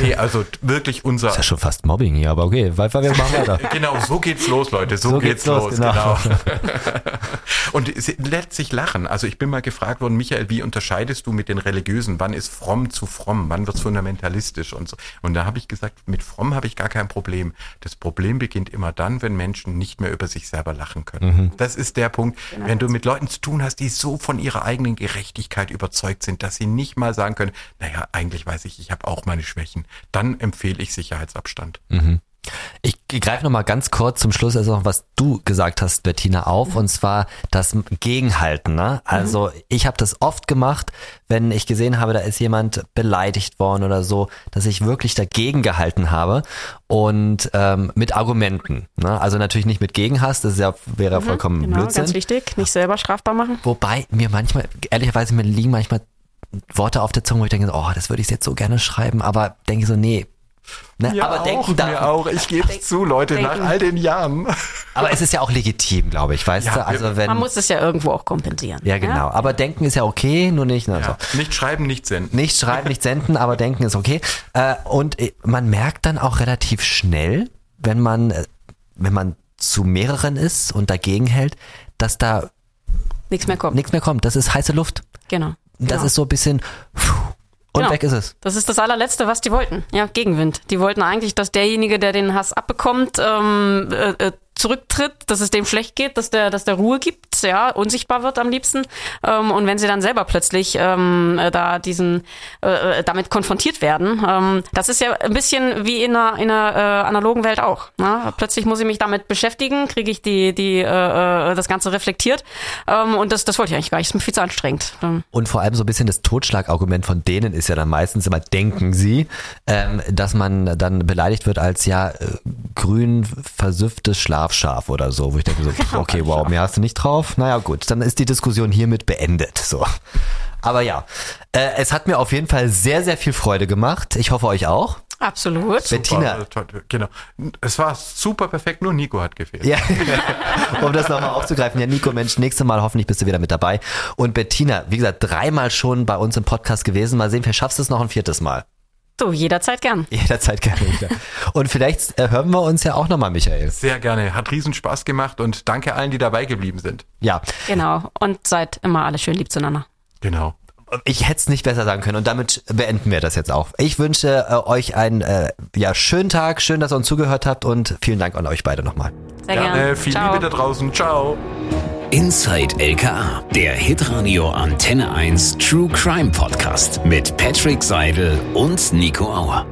nee, also wirklich unser. Das ist ja schon fast Mobbing hier, aber okay, weil wir machen weiter. *laughs* genau, so geht's los, Leute. So, so geht's, geht's, los, genau. genau. *laughs* Und letztlich lachen. Also ich bin mal gefragt worden, Michael, wie unterscheidest du mit den Religiösen? Wann ist fromm zu fromm? Wann wird's fundamentalistisch und so? Und da habe ich gesagt, mit fromm habe ich gar kein Problem. Das Problem beginnt immer dann, wenn Menschen nicht mehr über sich selber lachen können. Mhm. Das ist der Punkt, genau. wenn du mit Leuten zu tun hast, die so von ihrer eigenen Gerechtigkeit überzeugt sind, dass sie nicht mal sagen können, naja, eigentlich weiß ich, ich habe auch meine Schwächen. Dann empfehle ich Sicherheitsabstand. Mhm. Ich greife noch mal ganz kurz zum Schluss also noch, was du gesagt hast, Bettina, auf, mhm. und zwar das Gegenhalten. Ne? Also mhm. ich habe das oft gemacht, wenn ich gesehen habe, da ist jemand beleidigt worden oder so, dass ich wirklich dagegen gehalten habe und ähm, mit Argumenten. Ne? Also natürlich nicht mit Gegenhass, das ja, wäre mhm, vollkommen genau, Blödsinn. Ganz wichtig, nicht selber strafbar machen. Wobei mir manchmal, ehrlicherweise mir liegen manchmal Worte auf der Zunge, wo ich denke, oh, das würde ich jetzt so gerne schreiben, aber denke so, nee, Ne? Mir aber auch, denken darf. Mir auch. Ich gebe es zu, Leute, denken. nach all den Jahren. Aber es ist ja auch legitim, glaube ich, weißt ja, du? Also wenn, man muss es ja irgendwo auch kompensieren. Ja, genau. Ja? Aber denken ist ja okay, nur nicht. Ne, ja. so. Nicht schreiben, nicht senden. Nicht schreiben, nicht senden, aber denken ist okay. Äh, und äh, man merkt dann auch relativ schnell, wenn man, äh, wenn man zu mehreren ist und dagegen hält, dass da nichts mehr kommt. Nichts mehr kommt. Das ist heiße Luft. Genau. Das genau. ist so ein bisschen. Und genau. weg ist es. Das ist das allerletzte, was die wollten. Ja, Gegenwind. Die wollten eigentlich, dass derjenige, der den Hass abbekommt, ähm, äh, äh zurücktritt, dass es dem schlecht geht, dass der, dass der Ruhe gibt, ja, unsichtbar wird am liebsten. Ähm, und wenn sie dann selber plötzlich ähm, äh, da diesen äh, äh, damit konfrontiert werden, ähm, das ist ja ein bisschen wie in einer, in einer äh, analogen Welt auch. Ne? Plötzlich muss ich mich damit beschäftigen, kriege ich die, die äh, äh, das Ganze reflektiert. Ähm, und das, das wollte ich eigentlich gar nicht. Ist mir viel zu anstrengend. Ähm. Und vor allem so ein bisschen das Totschlagargument von denen ist ja dann meistens immer, denken sie, ähm, dass man dann beleidigt wird als ja grün versüfftes Schlaf scharf, scharf oder so, wo ich denke so, *laughs* okay, wow, mehr hast du nicht drauf. Naja, gut, dann ist die Diskussion hiermit beendet. So. Aber ja, äh, es hat mir auf jeden Fall sehr, sehr viel Freude gemacht. Ich hoffe euch auch. Absolut. Bettina. Toll, genau. Es war super perfekt, nur Nico hat gefehlt. Ja, *laughs* um das nochmal aufzugreifen. Ja, Nico, Mensch, nächstes Mal hoffentlich bist du wieder mit dabei. Und Bettina, wie gesagt, dreimal schon bei uns im Podcast gewesen. Mal sehen, vielleicht schaffst du es noch ein viertes Mal. Du, jederzeit gern. *laughs* Jederzeit gerne wieder. Und vielleicht äh, hören wir uns ja auch nochmal, Michael. Sehr gerne. Hat riesen Spaß gemacht und danke allen, die dabei geblieben sind. Ja, Genau. Und seid immer alle schön lieb zueinander. Genau. Ich hätte es nicht besser sagen können. Und damit beenden wir das jetzt auch. Ich wünsche äh, euch einen äh, ja, schönen Tag. Schön, dass ihr uns zugehört habt. Und vielen Dank an euch beide nochmal. Sehr Gerne. gern. Viel Ciao. Liebe da draußen. Ciao. Inside LKA, der Hitradio Antenne 1 True Crime Podcast mit Patrick Seidel und Nico Auer.